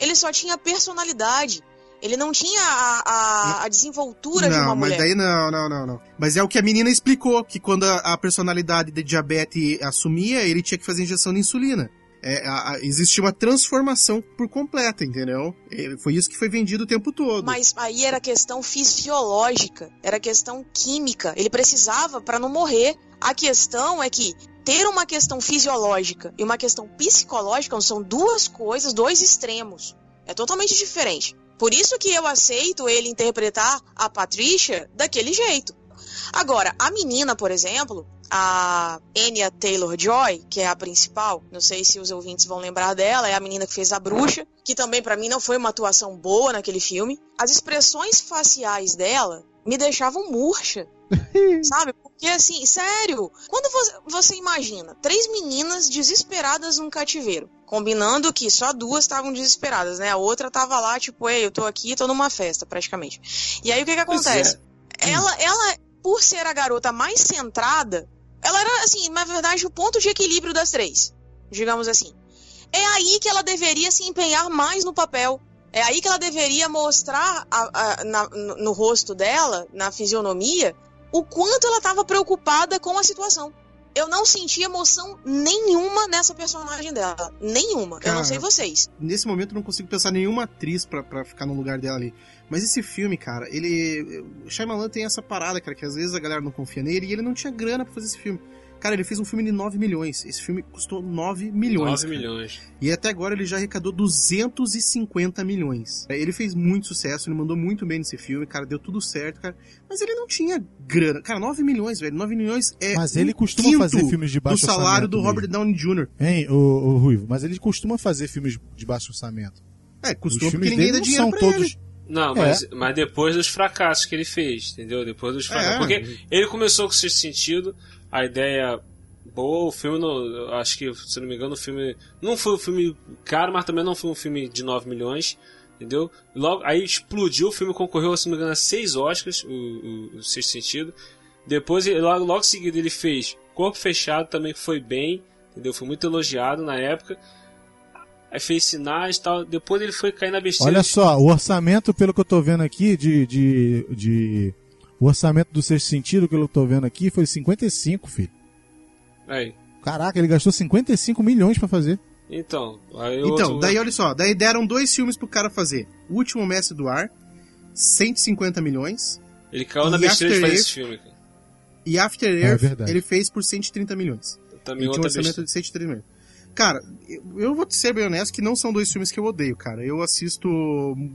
Ele só tinha personalidade. Ele não tinha a, a, a desenvoltura de uma não, mas mulher. daí não, não, não, não. Mas é o que a menina explicou, que quando a, a personalidade de diabetes assumia, ele tinha que fazer injeção de insulina. É, a- a- existia uma transformação por completa, entendeu? É, foi isso que foi vendido o tempo todo. Mas aí era questão fisiológica, era questão química. Ele precisava para não morrer. A questão é que ter uma questão fisiológica e uma questão psicológica são duas coisas, dois extremos. É totalmente diferente. Por isso que eu aceito ele interpretar a Patricia daquele jeito. Agora, a menina, por exemplo, a Anya Taylor-Joy, que é a principal, não sei se os ouvintes vão lembrar dela, é a menina que fez a bruxa, que também pra mim não foi uma atuação boa naquele filme. As expressões faciais dela me deixavam murcha. Sabe? Porque assim, sério, quando você, você imagina três meninas desesperadas num cativeiro, combinando que só duas estavam desesperadas, né? A outra tava lá, tipo, ei, eu tô aqui, tô numa festa, praticamente. E aí o que que Pois acontece? é. Ela, ela, por ser a garota mais centrada, ela era, assim, na verdade, o ponto de equilíbrio das três, digamos assim. É aí que ela deveria se empenhar mais no papel. É aí que ela deveria mostrar a- a- na- no, no rosto dela, na fisionomia, o quanto ela estava preocupada com a situação. Eu não senti emoção nenhuma nessa personagem dela. Nenhuma. eu Cara, não sei vocês. Nesse momento eu não consigo pensar em nenhuma atriz pra ficar no lugar dela ali. Mas esse filme, cara, ele. O Shyamalan tem essa parada, cara, que às vezes a galera não confia nele e ele não tinha grana pra fazer esse filme. Cara, ele fez um filme de 9 milhões. Esse filme custou 9 milhões. 9 cara. milhões. E até agora ele já arrecadou 250 milhões. Ele fez muito sucesso, ele mandou muito bem nesse filme, cara, deu tudo certo, cara. Mas ele não tinha grana. Cara, 9 milhões, velho. 9 milhões é. Mas um ele costuma quinto fazer filmes de baixo do salário orçamento do Robert Downey Jr. Hein, o, o Ruivo? Mas ele costuma fazer filmes de baixo orçamento. É, filmes porque ninguém dele dá não dinheiro são pra todos. ele. Não, É. mas, mas depois dos fracassos que ele fez, entendeu? Depois dos fracassos. É. Porque ele começou com esse sentido, a ideia boa, o filme, não, acho que, se não me engano, o filme não foi um filme caro, mas também não foi um filme de 9 milhões, entendeu? Logo, aí explodiu, o filme concorreu, se não me engano, a 6 Oscars, o, o, o Sexto Sentido. Depois, logo, logo em seguida, ele fez Corpo Fechado, também que foi bem, entendeu? Foi muito elogiado na época. Aí fez sinais e tal. Depois ele foi cair na besteira. Olha só, o orçamento, pelo que eu tô vendo aqui, de. de, de o orçamento do sexto sentido, que eu tô vendo aqui, foi 55, filho. Aí. Caraca, ele gastou 55 milhões pra fazer. Então, aí Então, outro- daí olha só, daí deram dois filmes pro cara fazer. O Último Mestre do Ar, 150 milhões. ele caiu na besteira de fazer Earth- esse filme, cara. E After É Earth, verdade. ele fez por 130 milhões. Também Ele tinha um orçamento besteira. de 130 milhões. Cara, eu, vou te ser bem honesto que não são dois filmes que eu odeio, cara. Eu assisto.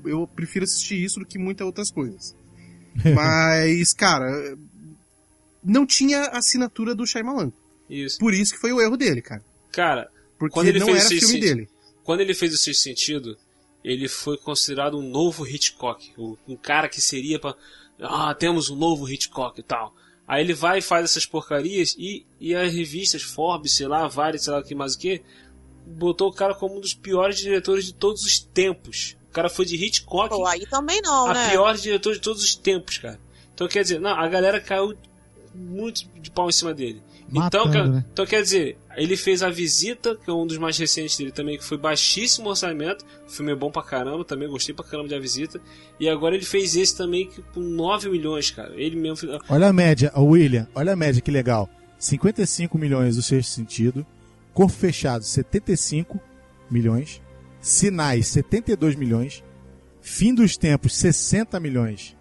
Eu prefiro assistir isso do que muitas outras coisas. Mas, cara, não tinha assinatura do Shyamalan. Isso. Por isso que foi o erro dele, cara. Cara, Porque quando ele não fez era o Sexto filme Sentido- dele. Quando ele fez o Sexto Sentido, ele foi considerado um novo Hitchcock. Um cara que seria pra. Ah, temos um novo Hitchcock e tal. Aí ele vai e faz essas porcarias e, e as revistas Forbes, sei lá, várias, sei lá o que mais o que, botou o cara como um dos piores diretores de todos os tempos. O cara foi de Hitchcock Pô, aí também não, a né? pior diretor de todos os tempos, cara. Então quer dizer, não, a galera caiu muito de pau em cima dele. então, Matando, quer, né? então quer dizer, ele fez a visita, que é um dos mais recentes dele também, que foi baixíssimo orçamento. O filme é bom pra caramba, também gostei pra caramba de a visita. E agora ele fez esse também que, com 9 milhões, cara. Ele mesmo fez. Olha a média, o William, olha a média que legal. 55 milhões do sexto sentido, Corpo Fechado 75 milhões, Sinais 72 milhões, Fim dos Tempos 60 milhões.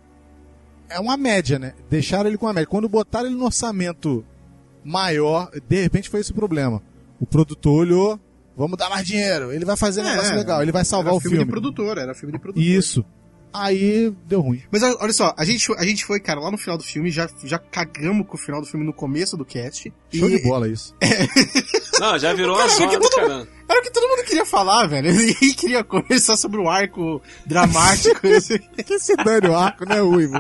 É uma média, né? Deixaram ele com uma média. Quando botaram ele no orçamento maior, de repente foi esse o problema. O produtor olhou, vamos dar mais dinheiro, ele vai fazer um negócio legal, ele vai salvar era o filme. filme. de produtor, era filme de produtor. Isso. Aí deu ruim. Mas olha só, a gente, a gente foi, cara, lá no final do filme, já, já cagamos com o final do filme no começo do cast. Show E- de bola isso. Não, já virou Cara, zona que do todo caramba. Era o que todo mundo queria falar, velho. Ninguém queria conversar sobre o arco dramático. Que se dane o arco, né, Uivo?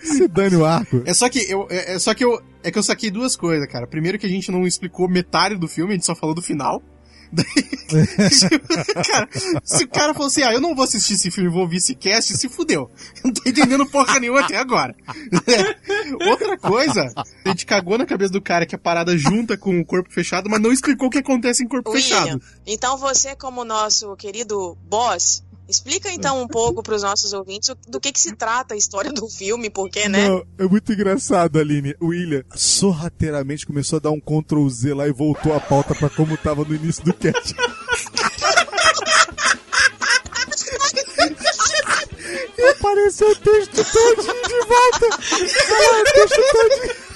Se dane o arco. é só que eu, é, é só que eu, é que eu saquei duas coisas, cara. Primeiro que a gente não explicou metade do filme, a gente só falou do final. Cara, se o cara falou assim, ah, eu não vou assistir esse filme, vou ouvir esse cast, se fudeu. Eu não tô entendendo porra nenhuma até agora. Outra coisa, a gente cagou na cabeça do cara que a parada junta com o corpo fechado, mas não explicou o que acontece em corpo William, fechado. então você, como nosso querido boss, explica então um pouco pros nossos ouvintes do que que se trata a história do filme, porque, né? Não, é muito engraçado, Aline. O William sorrateiramente começou a dar um Ctrl Z lá e voltou a pauta pra como tava no início do cast. E apareceu o texto todinho de volta. Ah, o texto todinho.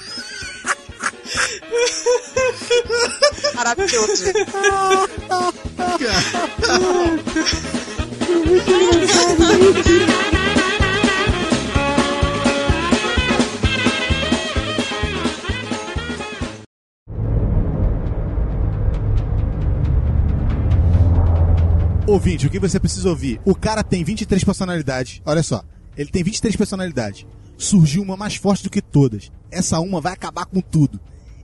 Maravilhoso. Ouvinte, o que você precisa ouvir? O cara tem 23 personalidades. Olha só, ele tem 23 personalidades. Surgiu uma mais forte do que todas. Essa uma vai acabar com tudo.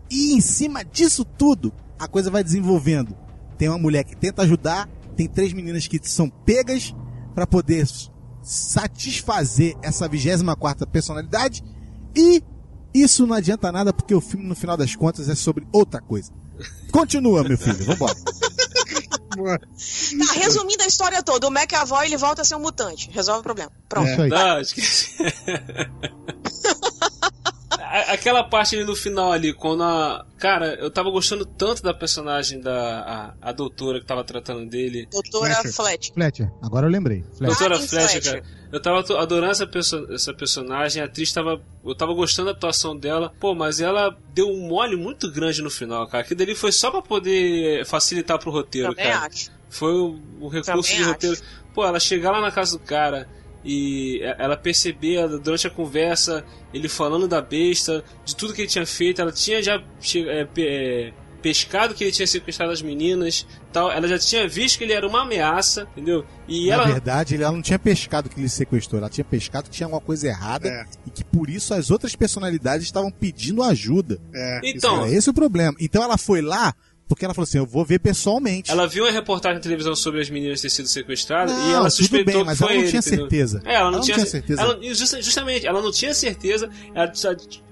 E em cima disso tudo, a coisa vai desenvolvendo. Tem uma mulher que tenta ajudar, tem três meninas que são pegas para poder satisfazer essa 24 personalidade e isso não adianta nada porque o filme no final das contas é sobre outra coisa. Continua, meu filho, vambora. Tá, resumindo a história toda, o McAvoy ele volta a ser um mutante. Resolve o problema. Pronto. Aí. Não, esqueci. a- aquela parte ali no final ali, quando a. Cara, eu tava gostando tanto da personagem da. A, a doutora que tava tratando dele. Doutora Fletcher. Fletcher. Fletcher, agora eu lembrei. Fletcher. Doutora Fletcher, Fletcher. cara. Eu tava adorando essa, perso- essa personagem, a atriz tava. Eu tava gostando da atuação dela. Pô, mas ela deu um mole muito grande no final, cara. Aquilo dali foi só pra poder facilitar pro roteiro, Também cara. acho. Foi o, o recurso Também de acho. roteiro. Pô, ela chegar lá na casa do cara e e- ela perceber durante a conversa, ele falando da besta, de tudo que ele tinha feito, ela tinha já é, é, pescado que ele tinha sequestrado as meninas, tal. Ela já tinha visto que ele era uma ameaça, entendeu? E Na ela verdade, ele- ela não tinha pescado que ele sequestrou, ela tinha pescado que tinha alguma coisa errada É. e que por isso as outras personalidades estavam pedindo ajuda. É, Então, Era esse o problema. Então ela foi lá porque ela falou assim: eu vou ver pessoalmente. Ela viu uma reportagem na televisão sobre as meninas ter sido sequestradas Não, e ela suspeitou bem, que mas foi ela não ele, tinha entendeu? certeza. É, ela não, Ela não tinha, tinha certeza. ela- justa- justamente, ela não tinha certeza. Ela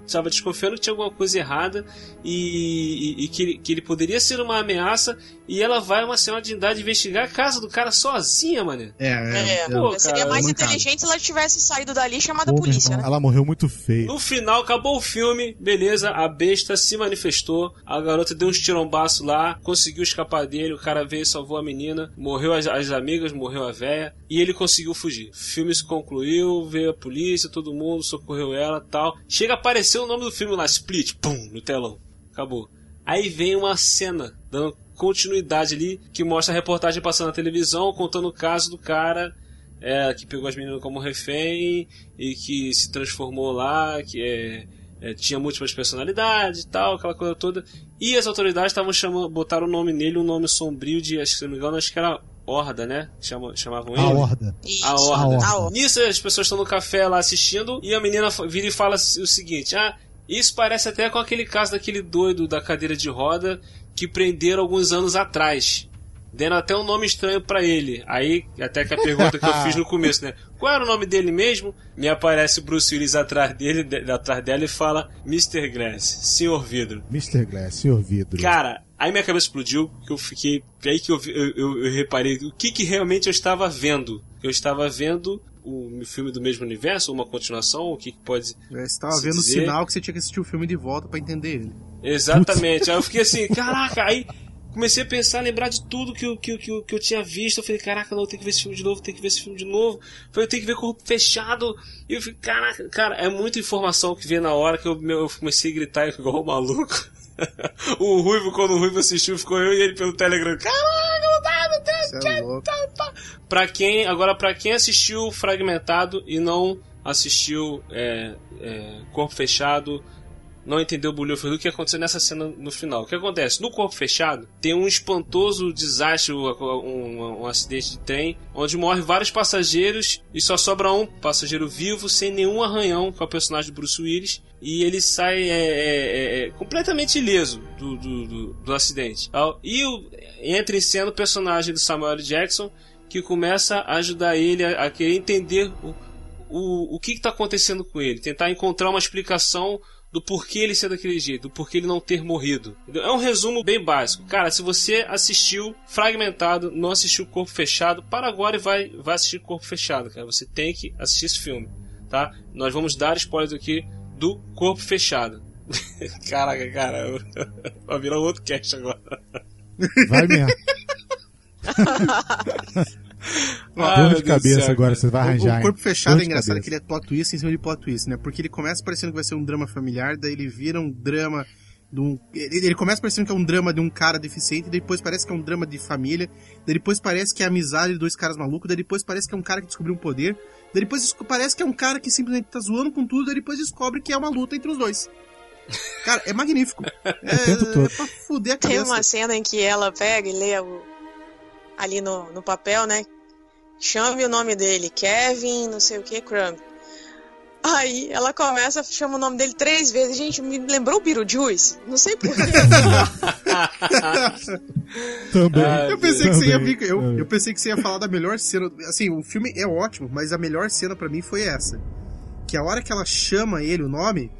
estava desconfiando que tinha alguma coisa errada e, e- e que, ele, que ele poderia ser uma ameaça. E ela vai a uma senhora de idade investigar a casa do cara sozinha, mané. É, É, é. Pô, seria mais mancada. inteligente se ela tivesse saído dali e chamado a Pô, meu polícia, irmão, né? Ela morreu muito feio. No final, acabou o filme, beleza, a besta se manifestou, a garota deu uns tirombaços lá, conseguiu escapar dele, o cara veio e salvou a menina, morreu as, as amigas, morreu a véia, e ele conseguiu fugir. O filme se concluiu, veio a polícia, todo mundo socorreu ela tal. Chega a aparecer o nome do filme lá, Split, pum, no telão. Acabou. Aí vem uma cena, dando continuidade ali, que mostra a reportagem passando na televisão, contando o caso do cara é, que pegou as meninas como refém e que se transformou lá, que é, é, tinha múltiplas personalidades e tal, aquela coisa toda. E as autoridades estavam chamando, botaram o nome nele, um nome sombrio de, acho que se não me engano, acho que era Horda, né? Chama, chamavam ele. A horda. Isso. A horda. A horda. Nisso as pessoas estão no café lá assistindo e a menina vira e fala o seguinte: Ah, isso parece até com aquele caso daquele doido da cadeira de roda que prenderam alguns anos atrás. Dando até um nome estranho pra ele. Aí, até que a pergunta que eu fiz no começo, né? Qual era o nome dele mesmo? Me aparece o Bruce Willis atrás dele, de- atrás dela e fala Mr. Glass, Senhor Vidro. Mr. Glass, senhor vidro. Cara, aí minha cabeça explodiu, que eu fiquei. Aí que eu, vi- eu, eu- eu reparei o que, que realmente eu estava vendo. Eu estava vendo o filme do mesmo universo, uma continuação, o que, que pode. É, Você tava vendo o sinal que você tinha que assistir o filme de volta pra entender ele. Exatamente. Aí eu fiquei assim, caraca, aí comecei a pensar, lembrar de tudo que eu, que, que, que eu tinha visto. Eu falei, caraca, não, eu tenho que ver esse filme de novo, tenho que ver esse filme de novo. Eu falei, eu tenho que ver corpo fechado. E eu fiquei, caraca, cara, é muita informação que vem na hora que eu, meu, eu comecei a gritar igual um maluco. o Ruivo, quando o Ruivo assistiu, ficou eu e ele pelo Telegram. Caraca, não dá, Deus, Você é louco. Pra quem, agora pra quem assistiu Fragmentado e não assistiu é, é, Corpo Fechado, não entendeu o bulhufo do que aconteceu nessa cena no final. O que acontece? No Corpo Fechado tem um espantoso desastre, um, um- um acidente de trem, onde morre vários passageiros e só sobra um passageiro vivo, sem nenhum arranhão, que é o personagem do Bruce Willis, e ele sai é, é, é, completamente ileso do, do, do, do acidente. E o- entra em cena o personagem do Samuel. Jackson, que começa a ajudar ele a, a querer entender o, o, o que está acontecendo com ele, tentar encontrar uma explicação do porquê ele ser daquele jeito, do porquê ele não ter morrido. Entendeu? É um resumo bem básico. Cara, se você assistiu Fragmentado, não assistiu Corpo Fechado, para agora e vai, vai assistir Corpo Fechado, cara. Você tem que assistir esse filme, tá? Nós vamos dar spoilers aqui do Corpo Fechado. Caraca, cara, vai virar um outro cast agora. Vai mesmo. Ah, Dor de cabeça céu, agora, você vai O- arranjar. O hein? corpo fechado é engraçado cabeça. que ele é plot twist em cima de plot twist, né? Porque ele começa parecendo que vai ser um drama familiar, daí ele vira um drama de um... Ele, ele começa parecendo que é um drama de um cara deficiente, depois parece que é um drama de família, daí depois parece que é a amizade de dois caras malucos, daí depois parece que é um cara que descobriu um poder, daí depois parece que é um cara que simplesmente tá zoando com tudo, daí depois descobre que é uma luta entre os dois. Cara, é magnífico. É, tempo todo. é pra fuder a Tem cabeça. uma cena em que ela pega e lê o- ali no, no papel, né? Chame o nome dele, Kevin, não sei o que, Crumb. Aí ela começa, chama o nome dele três vezes. Gente, me lembrou o Beetlejuice? Não sei porquê. Também. Ah, Eu pensei que você ia Também, vir, eu, também. eu pensei que você ia falar da melhor cena. Assim, o filme é ótimo, mas a melhor cena pra mim foi essa. Que a hora que ela chama ele o nome,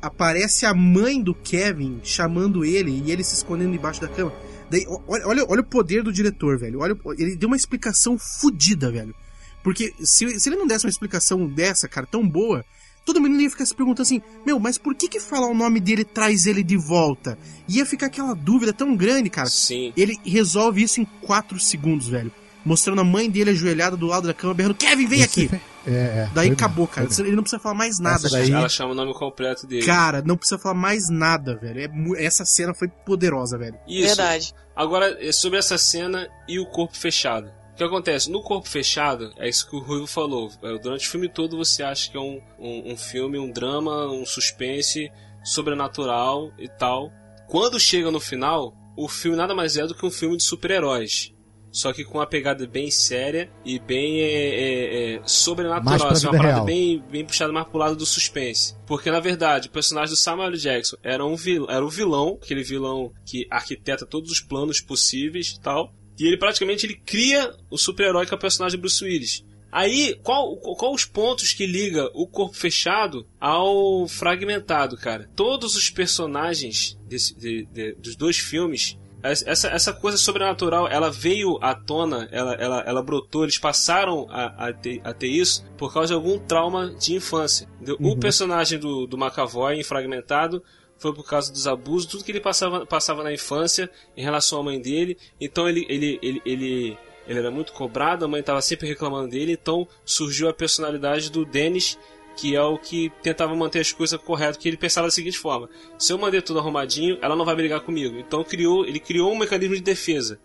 aparece a mãe do Kevin chamando ele e ele se escondendo debaixo da cama. Daí, olha, olha, olha o poder do diretor, velho. Olha, ele deu uma explicação fodida, velho. Porque se, se ele não desse uma explicação dessa, cara, tão boa, todo mundo ia ficar se perguntando assim, meu, mas por que que falar o nome dele traz ele de volta? Ia ficar aquela dúvida tão grande, cara. Sim. Ele resolve isso em 4 segundos, velho. Mostrando a mãe dele ajoelhada do lado da cama, berrando, Kevin, vem aqui! É, é. Daí acabou, bom, cara. Ele não precisa falar mais nada, daí- Ela chama o nome completo dele. Cara, não precisa falar mais nada, velho. É essa cena foi poderosa, velho. Isso. Verdade. Agora, é sobre essa cena e o corpo fechado. O que acontece? No corpo fechado, é isso que o Ruivo falou. É, Durante o filme todo você acha que é um, um, um filme, um drama, um suspense sobrenatural e tal. Quando chega no final, o filme nada mais é do que um filme de super-heróis. Só que com uma pegada bem séria e bem é, é, é, sobrenatural. Assim, uma parada real. bem, bem puxada mais pro lado do suspense. Porque, na verdade, o personagem do Samuel L. Jackson era um vil, era o vilão, aquele vilão que arquiteta todos os planos possíveis e tal. E ele praticamente ele cria o super-herói que é o personagem Bruce Willis. Aí, qual, qual os pontos que liga o corpo fechado ao fragmentado, cara? Todos os personagens desse- de- de- dos dois filmes, essa, essa coisa sobrenatural, ela veio à tona, ela, ela, ela brotou, eles passaram a, a, ter, a ter isso por causa de algum trauma de infância. entendeu? O personagem do, do McAvoy, em fragmentado, foi por causa dos abusos, tudo que ele passava, passava na infância em relação à mãe dele. Então ele, ele, ele, ele, ele era muito cobrado, a mãe estava sempre reclamando dele. Então surgiu a personalidade do Dennis, que é o que tentava manter as coisas corretas, que ele pensava da seguinte forma: se eu mandei tudo arrumadinho, ela não vai brigar comigo. Então criou, ele criou um mecanismo de defesa.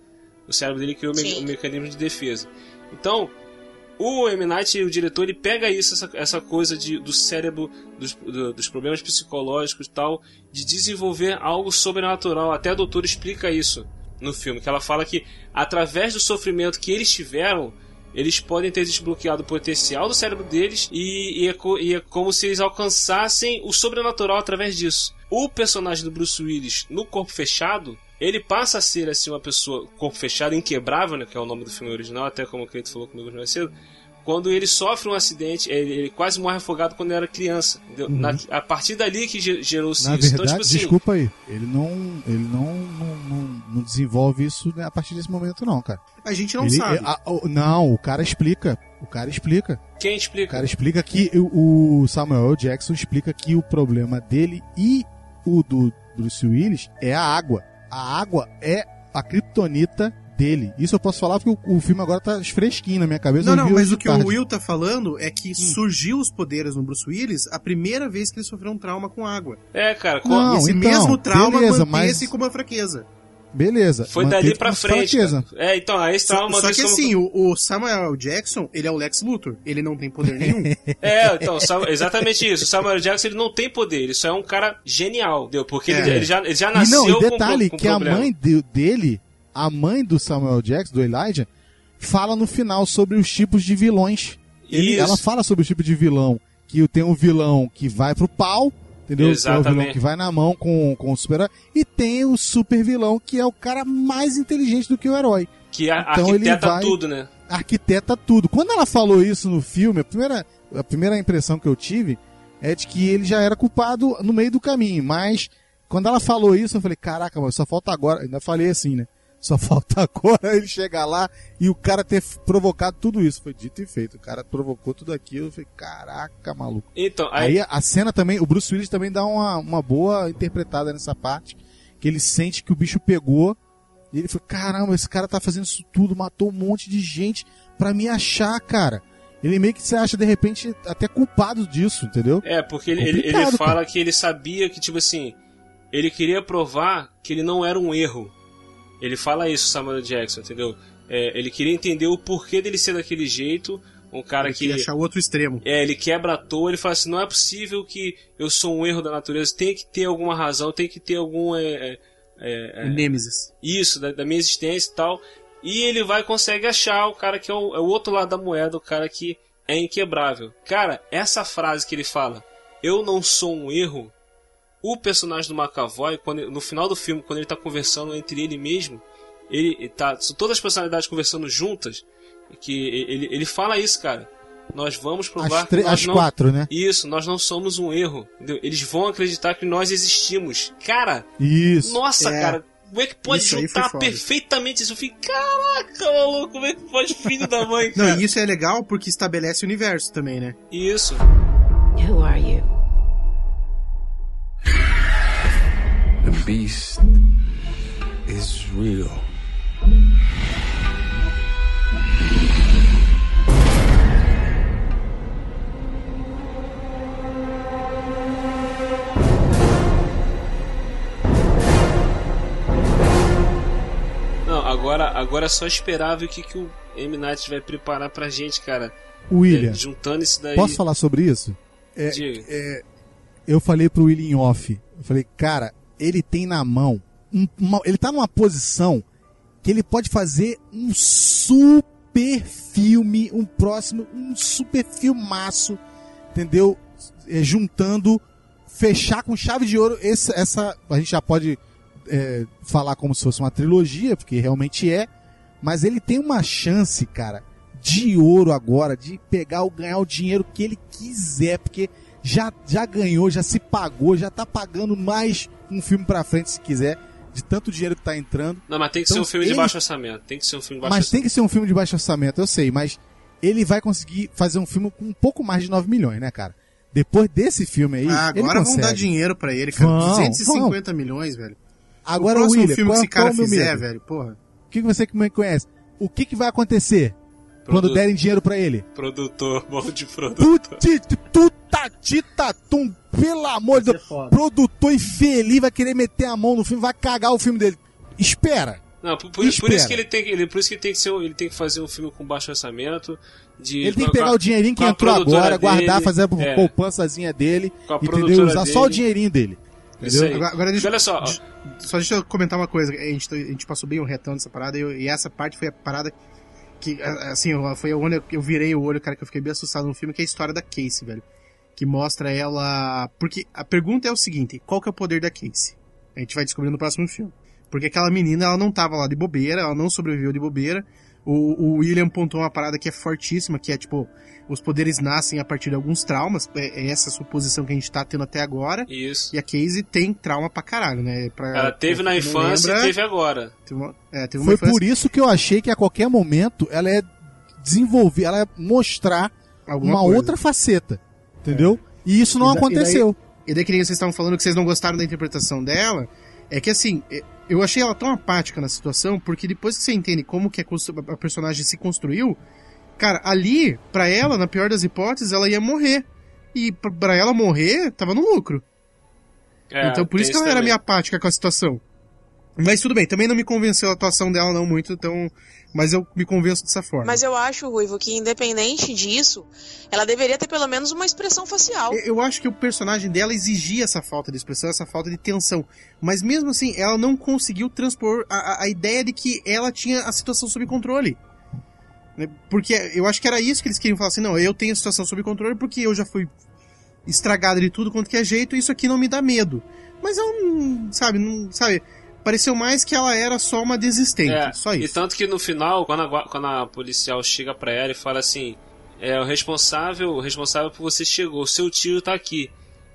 O cérebro dele criou um Sim. um mecanismo de defesa. Então, o M. Night, o diretor, ele pega isso, essa, essa coisa de, do cérebro, dos, do- dos problemas psicológicos e tal, de desenvolver algo sobrenatural. Até a doutora explica isso no filme, que ela fala que através do sofrimento que eles tiveram, eles podem ter desbloqueado o potencial do cérebro deles e, e, é, e é como se eles alcançassem o sobrenatural através disso. O personagem do Bruce Willis no corpo fechado, ele passa a ser assim uma pessoa corpo fechado, inquebrável, né, que é o nome do filme original, até como o Cleito falou comigo mais cedo. Quando ele sofre um acidente, ele, ele quase morre afogado quando era criança. entendeu? Na- a partir dali que ge- gerou-se Na isso. verdade, então, tipo assim, desculpa aí, ele não, ele não, não, não, não desenvolve isso né, a partir desse momento não, cara. A gente não Ele- sabe. é, a- o- não, o cara explica, o cara explica. quem O explica? cara explica que o o Samuel L. Jackson explica que o problema dele e o do Bruce Willis é a água. A água é a kryptonita dele. Isso eu posso falar porque o, o filme agora tá fresquinho na minha cabeça. Não, não, mas o que tarde. o Will tá falando é que surgiu os poderes no Bruce Willis a primeira vez que ele sofreu um trauma com água. É, cara, co- Não, e esse então, mesmo trauma beleza, mantém-se mas- como uma fraqueza. Beleza. foi dali pra como frente. É, então, aí esse Só, trauma só desse que como- assim, o, o Samuel. Jackson, ele é o Lex Luthor. Ele não tem poder nenhum. É, então, exatamente isso. O Samuel. Jackson ele não tem poder, ele só é um cara genial, deu? Porque ele, É. ele já, ele já E nasceu não, e com- detalhe com, que a problema. mãe de- dele, a mãe do Samuel Jackson, do Elijah, fala no final sobre os tipos de vilões. Ele- ela fala sobre o tipo de vilão. Que tem um vilão que vai pro pau, entendeu? Que é o Exatamente. vilão que vai na mão com, com o super-herói. E tem o super vilão, que é o cara mais inteligente do que o herói. Que a, Então ele arquiteta vai- tudo, né? Arquiteta tudo. Quando ela falou isso no filme, a primeira, a primeira impressão que eu tive é de que ele já era culpado no meio do caminho. Mas quando ela falou isso, eu falei, caraca, mas só falta agora. Ainda falei assim, né? Só falta agora ele chegar lá e o cara ter provocado tudo isso. Foi dito e feito. O cara provocou tudo aquilo. Eu falei, caraca, maluco. Então, aí, Aí a cena também, o Bruce Willis também dá uma, uma boa interpretada nessa parte, que ele sente que o bicho pegou, e ele falou, caramba, esse cara tá fazendo isso tudo, matou um monte de gente pra me achar, cara. Ele meio que se acha, de repente, até culpado disso, entendeu? é, porque ele, ele, ele fala que ele sabia que, tipo assim, ele queria provar que ele não era um erro. Ele fala isso, Samuel Jackson, entendeu? É, ele queria entender o porquê dele ser daquele jeito, um cara Ele que... queria achar o outro extremo. É, ele quebra à toa, ele fala assim, não é possível que eu sou um erro da natureza, tem que ter alguma razão, tem que ter algum... É, é, é, O Nemesis. isso, da, da minha existência e tal. E ele vai consegue achar o cara que é o, é o outro lado da moeda, o cara que é inquebrável. Cara, essa frase que ele fala, eu não sou um erro, o personagem do McAvoy, quando, no final do filme, quando ele tá conversando entre ele mesmo, ele ele tá. São todas as personalidades conversando juntas, que ele, ele fala isso, cara. Nós vamos provar As, que nós as não, quatro, né? Isso, nós não somos um erro. entendeu? Eles vão acreditar que nós existimos. Cara, Isso. nossa, É. cara, como é que pode Isso juntar perfeitamente isso? Eu fiquei, caraca, maluco, como é que pode filho da mãe, Não, cara? e isso é legal porque estabelece o universo também, né? Isso. Who are you? Beast is real. Não, agora, agora é só esperar ver o que, que o M. Night vai preparar pra gente, cara. William, É, juntando isso daí. posso falar sobre isso? É, Diga. é, eu falei pro William em off. Eu falei, cara, ele tem na mão. um- uma- ele tá numa posição que ele pode fazer um super filme, um próximo, um super filmaço, entendeu? É, juntando, fechar com chave de ouro. Esse, essa a gente já pode é, falar como se fosse uma trilogia, porque realmente é. Mas ele tem uma chance, cara, de ouro agora, de pegar ou ganhar o dinheiro que ele quiser, porque já, já ganhou, já se pagou, já tá pagando mais um filme pra frente se quiser, de tanto dinheiro que tá entrando. Não, mas tem que Então, ser um filme de ele- baixo orçamento. Tem que ser um filme de baixo Mas tem orçamento. que ser um filme de baixo orçamento, eu sei, mas ele vai conseguir fazer um filme com um pouco mais de 9 milhões, né, cara? Depois desse filme aí, Ah, ele agora vão dar dinheiro pra ele, cara. Vão, 250 milhões, velho. Agora, o próximo William, filme qual, que esse cara é fizer, medo? velho, porra. O que que você que me conhece? O que, que vai acontecer quando derem dinheiro pra ele? Produtor, bom de produtor. Puti, tutatita, tum, pelo amor de Deus. Produtor infeliz vai querer meter a mão no filme, vai cagar o filme dele. Espera. Não, por, por- por isso que ele tem que, ele, por isso que ele tem que ser, ele tem que fazer um filme com baixo orçamento. De, Ele tem que com a- pegar o dinheirinho que entrou agora, guardar, dele, fazer a é, poupançazinha dele, entendeu? Usar só o dele. dinheirinho dele. Agora, agora deixa, Olha só, só deixa eu comentar uma coisa. A gente, a gente passou bem um retão dessa parada e, eu- e essa parte foi a parada que, a- assim, foi eu, eu virei o olho, cara, que eu fiquei bem assustado no filme, que é a história da Casey, velho. Que mostra ela... Porque a pergunta é o seguinte, qual que é o poder da Casey? A gente vai descobrir no próximo filme. Porque aquela menina, ela não tava lá de bobeira, ela não sobreviveu de bobeira. O, o William pontuou uma parada que é fortíssima, que é tipo, os poderes nascem a partir de alguns traumas. É, é essa suposição que a gente tá tendo até agora. isso. E a Casey tem trauma pra caralho, né? Pra, Ela teve na infância lembra, e teve agora. teve uma, é, teve uma Foi infância, por isso que eu achei que a qualquer momento ela é desenvolver, ela é mostrar alguma uma coisa. outra faceta. Entendeu? E isso não E da- e daí- aconteceu. E daí que nem vocês estavam falando que vocês não gostaram da interpretação dela, é que assim, é- eu achei ela tão apática na situação, porque depois que você entende como que a, a personagem se construiu, cara, ali, pra ela, na pior das hipóteses, ela ia morrer. E pra- ela morrer, tava no lucro. É, então por isso que ela era também. meio apática com a situação. Mas tudo bem, também não me convenceu a atuação dela não muito, então... Mas eu me convenço dessa forma. Mas eu acho, Ruivo, que independente disso, ela deveria ter pelo menos uma expressão facial. Eu- Eu acho que o personagem dela exigia essa falta de expressão, essa falta de tensão. Mas mesmo assim, ela não conseguiu transpor a, a- a ideia de que ela tinha a situação sob controle. Né? Porque eu acho que era isso que eles queriam falar assim, não, eu tenho a situação sob controle porque eu já fui estragada de tudo quanto que é jeito e isso aqui não me dá medo. Mas ela não, sabe, não, sabe, pareceu mais que ela era só uma desistente, É, só E isso. tanto que no final, quando a, quando a policial chega pra ela e fala assim: é o responsável, o responsável por você chegou, seu tio tá aqui.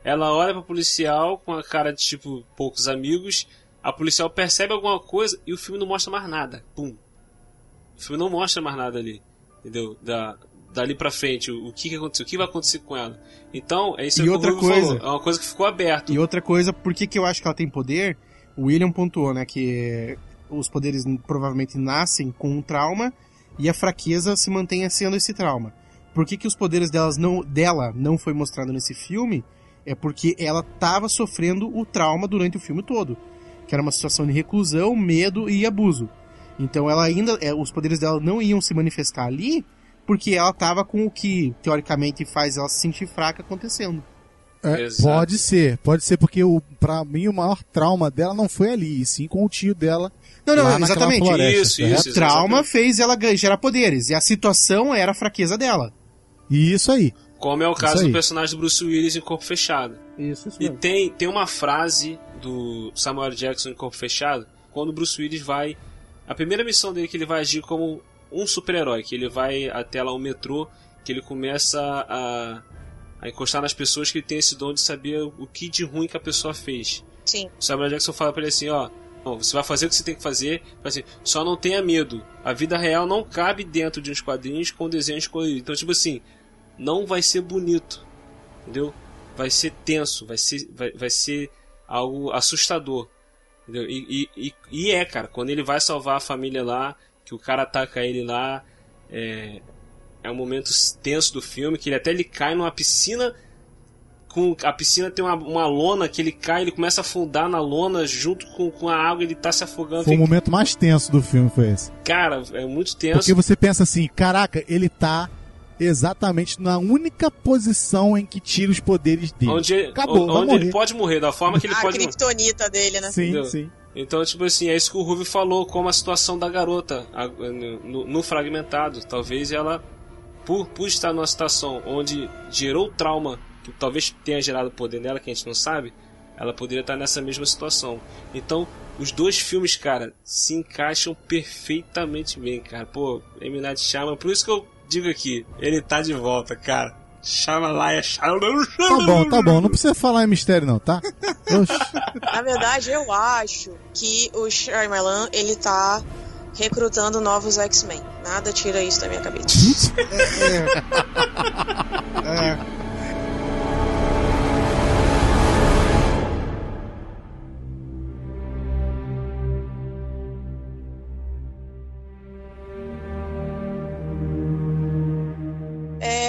Ela olha pra policial com a cara de tipo poucos amigos. A policial percebe alguma coisa e o filme não mostra mais nada. Pum. O filme não mostra mais nada ali. Entendeu? Da, dali pra frente, o, o que, que aconteceu, o que vai acontecer com ela. Então, é isso E que outra o Bruno falou. coisa- É uma coisa que ficou aberta. E outra coisa, por que, que eu acho que ela tem poder? O William pontuou, né, que os poderes provavelmente nascem com um trauma e a fraqueza se mantém sendo esse trauma. Por que, que os poderes delas não, dela não foi mostrado nesse filme? É porque ela estava sofrendo o trauma durante o filme todo. Que era uma situação de reclusão, medo e abuso. Então ela ainda. é, os poderes dela não iam se manifestar ali porque ela estava com o que, teoricamente, faz ela se sentir fraca acontecendo. É, pode ser, pode ser, porque o, pra mim o maior trauma dela não foi ali, e sim com o tio dela. Não, não, exatamente. floresta, Isso, correto? isso. O trauma exatamente. fez ela ganhar- gerar poderes. E a situação era a fraqueza dela. E isso aí. Como é o caso do personagem do Bruce Willis em Corpo Fechado. Isso, isso E tem, tem uma frase do Samuel Jackson em Corpo Fechado, quando o Bruce Willis vai. A primeira missão dele é que ele vai agir como um super-herói, que ele vai até lá o metrô, que ele começa a, a encostar nas pessoas que ele tem esse dom de saber o que de ruim que a pessoa fez. Sim. O Samuel Jackson fala pra ele assim, ó. "Bom, você vai fazer o que você tem que fazer, assim, só não tenha medo. A vida real não cabe dentro de uns quadrinhos com desenhos coloridos. Então, tipo assim, não vai ser bonito. entendeu? Vai ser tenso, vai ser, vai, vai ser algo assustador. Entendeu? E, e, e, e é, cara, quando ele vai salvar a família lá, que o cara ataca ele lá, é, é um momento tenso do filme, que ele até ele cai numa piscina com a piscina tem uma, uma lona que ele cai, ele começa a afundar na lona junto com, com a água, ele tá se afogando. Foi o Fica- momento mais tenso do filme, foi esse. Cara, é muito tenso. Porque você pensa assim, caraca, ele tá exatamente na única posição em que tira os poderes dele. onde Acabou, onde ele pode morrer, da forma que ele a pode morrer. criptonita dele, né? Sim, Entendeu? sim. Então, tipo assim, é isso que o Ruby falou, como a situação da garota a- no, no fragmentado. Talvez ela, por, por estar numa situação onde gerou trauma, que talvez tenha gerado poder nela, que a gente não sabe, ela poderia estar nessa mesma situação. Então, os dois filmes, cara, se encaixam perfeitamente bem, cara. Pô, M. Night Shyamalan, por isso que eu digo aqui, ele tá de volta, cara. Shyamalan, Shyamalan, Tá bom, tá bom. Não precisa falar em mistério, não, tá? Oxi. Na verdade, eu acho que o Shyamalan, ele tá recrutando novos X-Men. Nada tira isso da minha cabeça. É.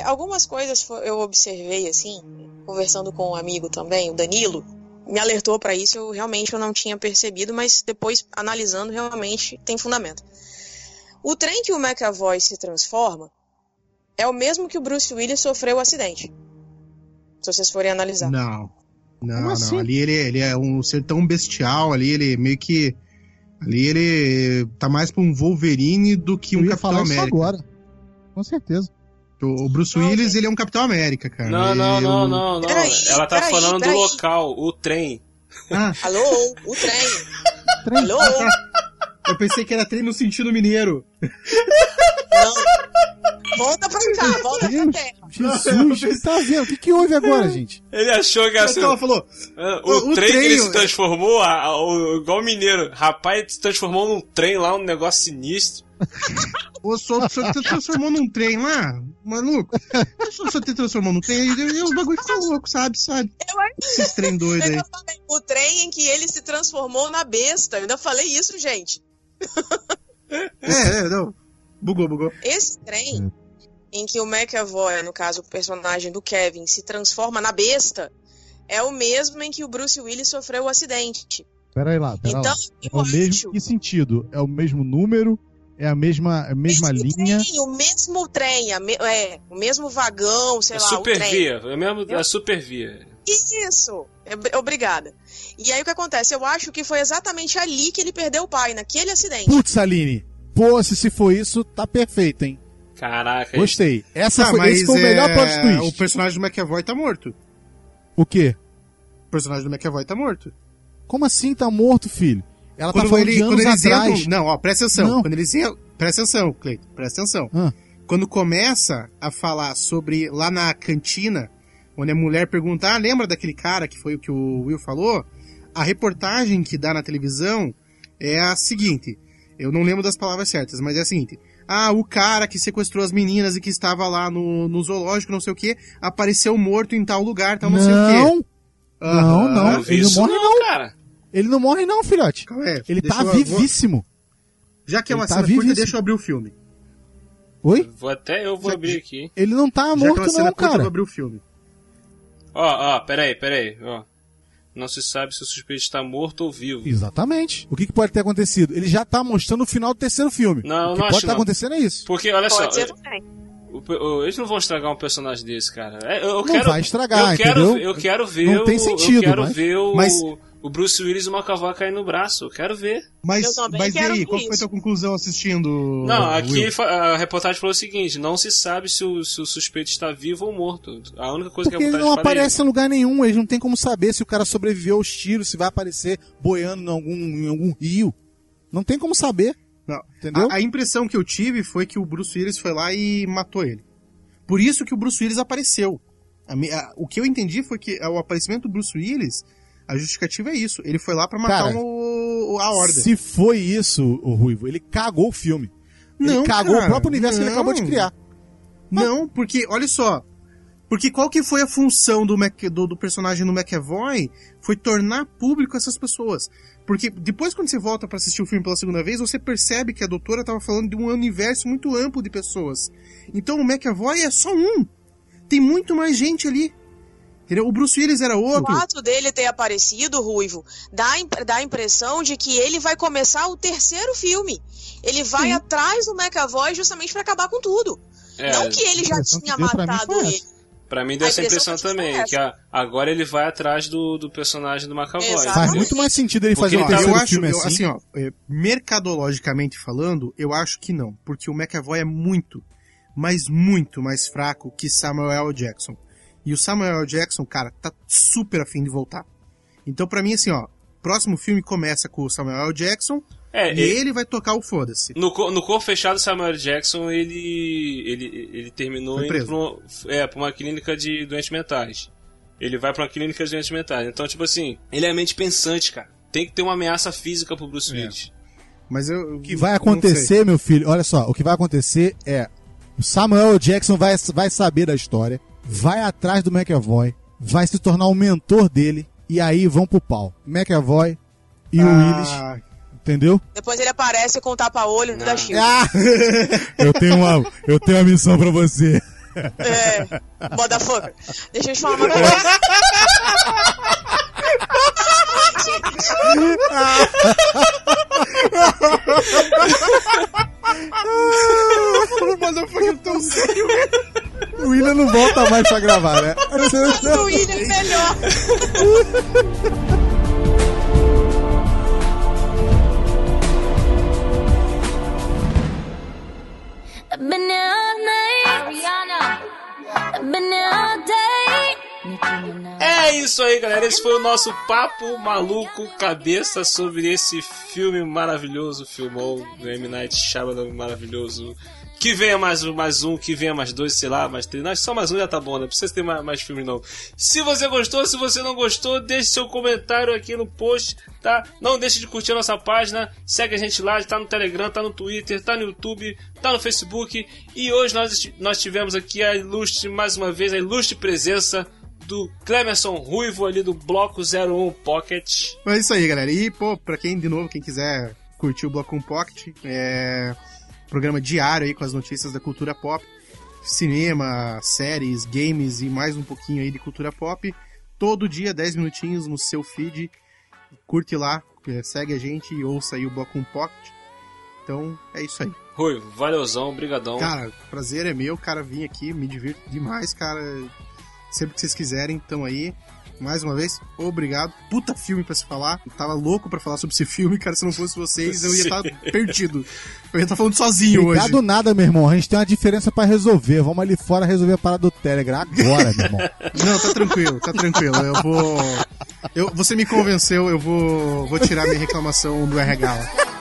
Algumas coisas eu observei, assim, conversando com um amigo também, o Danilo, me alertou pra isso, eu realmente eu não tinha percebido, mas depois, analisando, realmente tem fundamento. O trem que o McAvoy se transforma é o mesmo que o Bruce Willis sofreu o acidente. Se vocês forem analisar. Não. Não, não. assim? Ali ele, ele é um ser tão bestial, ali ele meio que. Ali ele tá mais pra um Wolverine do que Eu um ia Capitão falar isso América. agora. Com certeza. O, o Bruce Não, Willis, ele é um Capitão América, cara. Não, não, Ele- não, não, não. Peraí, Ela tá peraí, falando peraí. do local, o trem. Ah, Alô, o trem. Trem. Alô? eu pensei que era trem no sentido mineiro. Não. Volta pra cá, volta pra terra. Jesus, o que tá vendo? O que, que houve agora, gente? Ele achou que assim, ela falou, o, o- o trem que ele trem, se transformou, a- a- o- igual o mineiro. Rapaz, ele se transformou num trem lá, um negócio sinistro. O senhor, te transformou num trem lá, maluco. O senhor, te transformou num trem e, o bagulho ficou louco, sabe? Sabe? Eu ainda Esses trem doidos aí. falei, o trem em que ele se transformou na besta. Eu ainda falei isso, gente. É, é, não. Bugou, bugou. Esse trem em que o McAvoy, no caso o personagem do Kevin, se transforma na besta, é o mesmo em que o Bruce Willis sofreu o acidente. Pera aí lá, pera Então, lá. É o mesmo acho... que sentido? É o mesmo número? É a mesma, a mesma mesmo linha? Trem, o mesmo trem, me- é, o mesmo vagão, sei É lá, o super trem. via, é mesmo a super via. Isso! É- Obrigada. E aí o que acontece? Eu acho que foi exatamente ali que ele perdeu o pai, naquele acidente. Putz, Aline. Pô, se, se for isso, tá perfeito, hein? Caraca, Gostei. Essa Ah, foi, esse foi o melhor plot é, twist. o personagem do McAvoy tá morto. O quê? O personagem do McAvoy tá morto. Como assim tá morto, filho? Ela tá Quando, falando ele, de quando eles atrás. entram. Não, ó, presta atenção. Não. Quando eles entram. Presta atenção, Cleiton, presta atenção. Ah. Quando começa a falar sobre lá na cantina, onde a mulher pergunta, ah, lembra daquele cara que foi o que o Will falou? A reportagem que dá na televisão é a seguinte. Eu não lembro das palavras certas, mas é a seguinte. Ah, o cara que sequestrou as meninas e que estava lá no, no zoológico, não sei o que, apareceu morto em tal lugar, tal não, sei o Não, quê. não, Aham. não. não Ele não isso morre, não, cara. Ele não morre não, filhote. Calma aí, Ele tá eu- vivíssimo. Já que é Ele uma tá cena curta, vivíssimo. deixa eu abrir o filme. Oi? Vou até, eu vou Já- abrir aqui. Ele não tá Já que é morto cena não, curta, eu cara. vou abrir o filme. Ó, ó, peraí, peraí, ó. Não se sabe se o suspeito está morto ou vivo. Exatamente. O que, que pode ter acontecido? Ele já tá mostrando o final do terceiro filme. Não, o que não pode acho estar não. acontecendo é isso. Porque, olha Pode só, ser também. o- o- eles não vão estragar um personagem desse, cara. É, Eu, eu Não quero, vai estragar, eu quero, entendeu? Eu quero ver Não o, tem sentido, eu quero mas- ver o, mas- o Bruce Willis e o McAvoy cair no braço. Eu quero ver. Mas, mas e aí, qual foi a tua conclusão assistindo? Não, aqui Will? a reportagem falou o seguinte: não se sabe se o, se o suspeito está vivo ou morto. A única coisa Porque que a ele não é aparece em lugar nenhum. Eles não tem como saber se o cara sobreviveu aos tiros, se vai aparecer boiando em algum, em algum rio. Não tem como saber. Não. Entendeu? A, a impressão que eu tive foi que o Bruce Willis foi lá e matou ele. Por isso que o Bruce Willis apareceu. A a- o que eu entendi foi que o aparecimento do Bruce Willis, a justificativa é isso. Ele foi lá pra matar Cara, o- a horda. Se foi isso, o Ruivo, ele cagou o filme. Ele Não, cagou cara, o próprio universo que ele não. acabou de criar. Não, porque, olha só. Porque qual que foi a função do, Mac, do, do personagem do McAvoy? Foi tornar público essas pessoas. Porque depois quando você volta pra assistir o filme pela segunda vez, você percebe que a doutora tava falando de um universo muito amplo de pessoas. Então o McAvoy é só um. Tem muito mais gente ali. O Bruce Willis era outro. O fato dele ter aparecido, Ruivo, dá, dá a impressão de que ele vai começar o terceiro filme. Ele vai atrás do McAvoy justamente pra acabar com tudo. É, Não que ele já tinha deu pra mim matado foi ele. Pra mim deu A essa impressão também, que a- agora ele vai atrás do, do personagem do McAvoy. Exato. Faz muito mais sentido ele Porque fazer um ele tá- terceiro eu acho, filme eu- assim. assim, ó, é, mercadologicamente falando, eu acho que não, porque o McAvoy é muito, mas muito mais fraco que Samuel L. Jackson. E o Samuel L. Jackson, cara, tá super afim de voltar. Então, pra mim, assim, ó, próximo filme começa com o Samuel L. Jackson É, e ele- ele vai tocar o foda-se. No, no corpo fechado, Samuel Jackson, ele, ele, ele terminou indo pra uma, é, pra uma clínica de doentes mentais. Ele vai pra uma clínica de doentes mentais. Então, tipo assim, ele é mente pensante, cara. Tem que ter uma ameaça física pro Bruce Willis. Mas eu. O que vai acontecer, meu filho, olha só, o que vai acontecer é o Samuel L. Jackson vai, vai saber da história, vai atrás do McAvoy, vai se tornar o mentor dele, e aí vão pro pau. McAvoy e o Willis, Ah, entendeu? Depois ele aparece com o tapa-olho da Shield. Ah! eu, tenho uma, eu tenho uma missão pra você. É, motherfucker. Deixa eu te falar uma coisa. o motherfucker tão sério. William não volta mais pra gravar, né? O William é melhor. I've been here all night. Ariana. I've been here all day. Nicki Minaj. É isso aí, galera. Esse foi o nosso papo maluco cabeça sobre esse filme maravilhoso, filmou do M. Night Shyamalan maravilhoso. Que venha mais um, mais um, que venha mais dois, sei lá, mais três. Não, só mais um já tá bom, né? Não precisa ter mais, mais filme, não. Se você gostou, se você não gostou, deixe seu comentário aqui no post, tá? Não deixe de curtir a nossa página. Segue a gente lá, tá no Telegram, tá no Twitter, tá no YouTube, tá no Facebook. E hoje nós, nós tivemos aqui a ilustre, mais uma vez, a ilustre presença do Clemerson Ruivo ali do Bloco 01 Pocket. É isso aí, galera. E, pô, pra quem, de novo, quem quiser curtir o Bloco 1 Pocket, é programa diário aí com as notícias da cultura pop, cinema, séries, games e mais um pouquinho aí de cultura pop. Todo dia, 10 minutinhos no seu feed. Curte lá, é, segue a gente e ouça aí o Bloco 1 Pocket. Então, é isso aí. Ruivo, valeuzão, brigadão. Cara, prazer é meu, cara, vim aqui, me divirto demais, cara. Sempre que vocês quiserem, tamo aí. Mais uma vez, obrigado. Puta filme pra se falar. Eu tava louco pra falar sobre esse filme, cara. Se não fosse vocês, eu ia estar perdido. Eu ia estar falando sozinho Obrigado hoje. nada, meu irmão. A gente tem uma diferença pra resolver. Vamos ali fora resolver a parada do Telegram agora, meu irmão. Não, tá tranquilo, tá tranquilo. Eu vou. Eu, você me convenceu, eu vou, vou tirar minha reclamação do RH.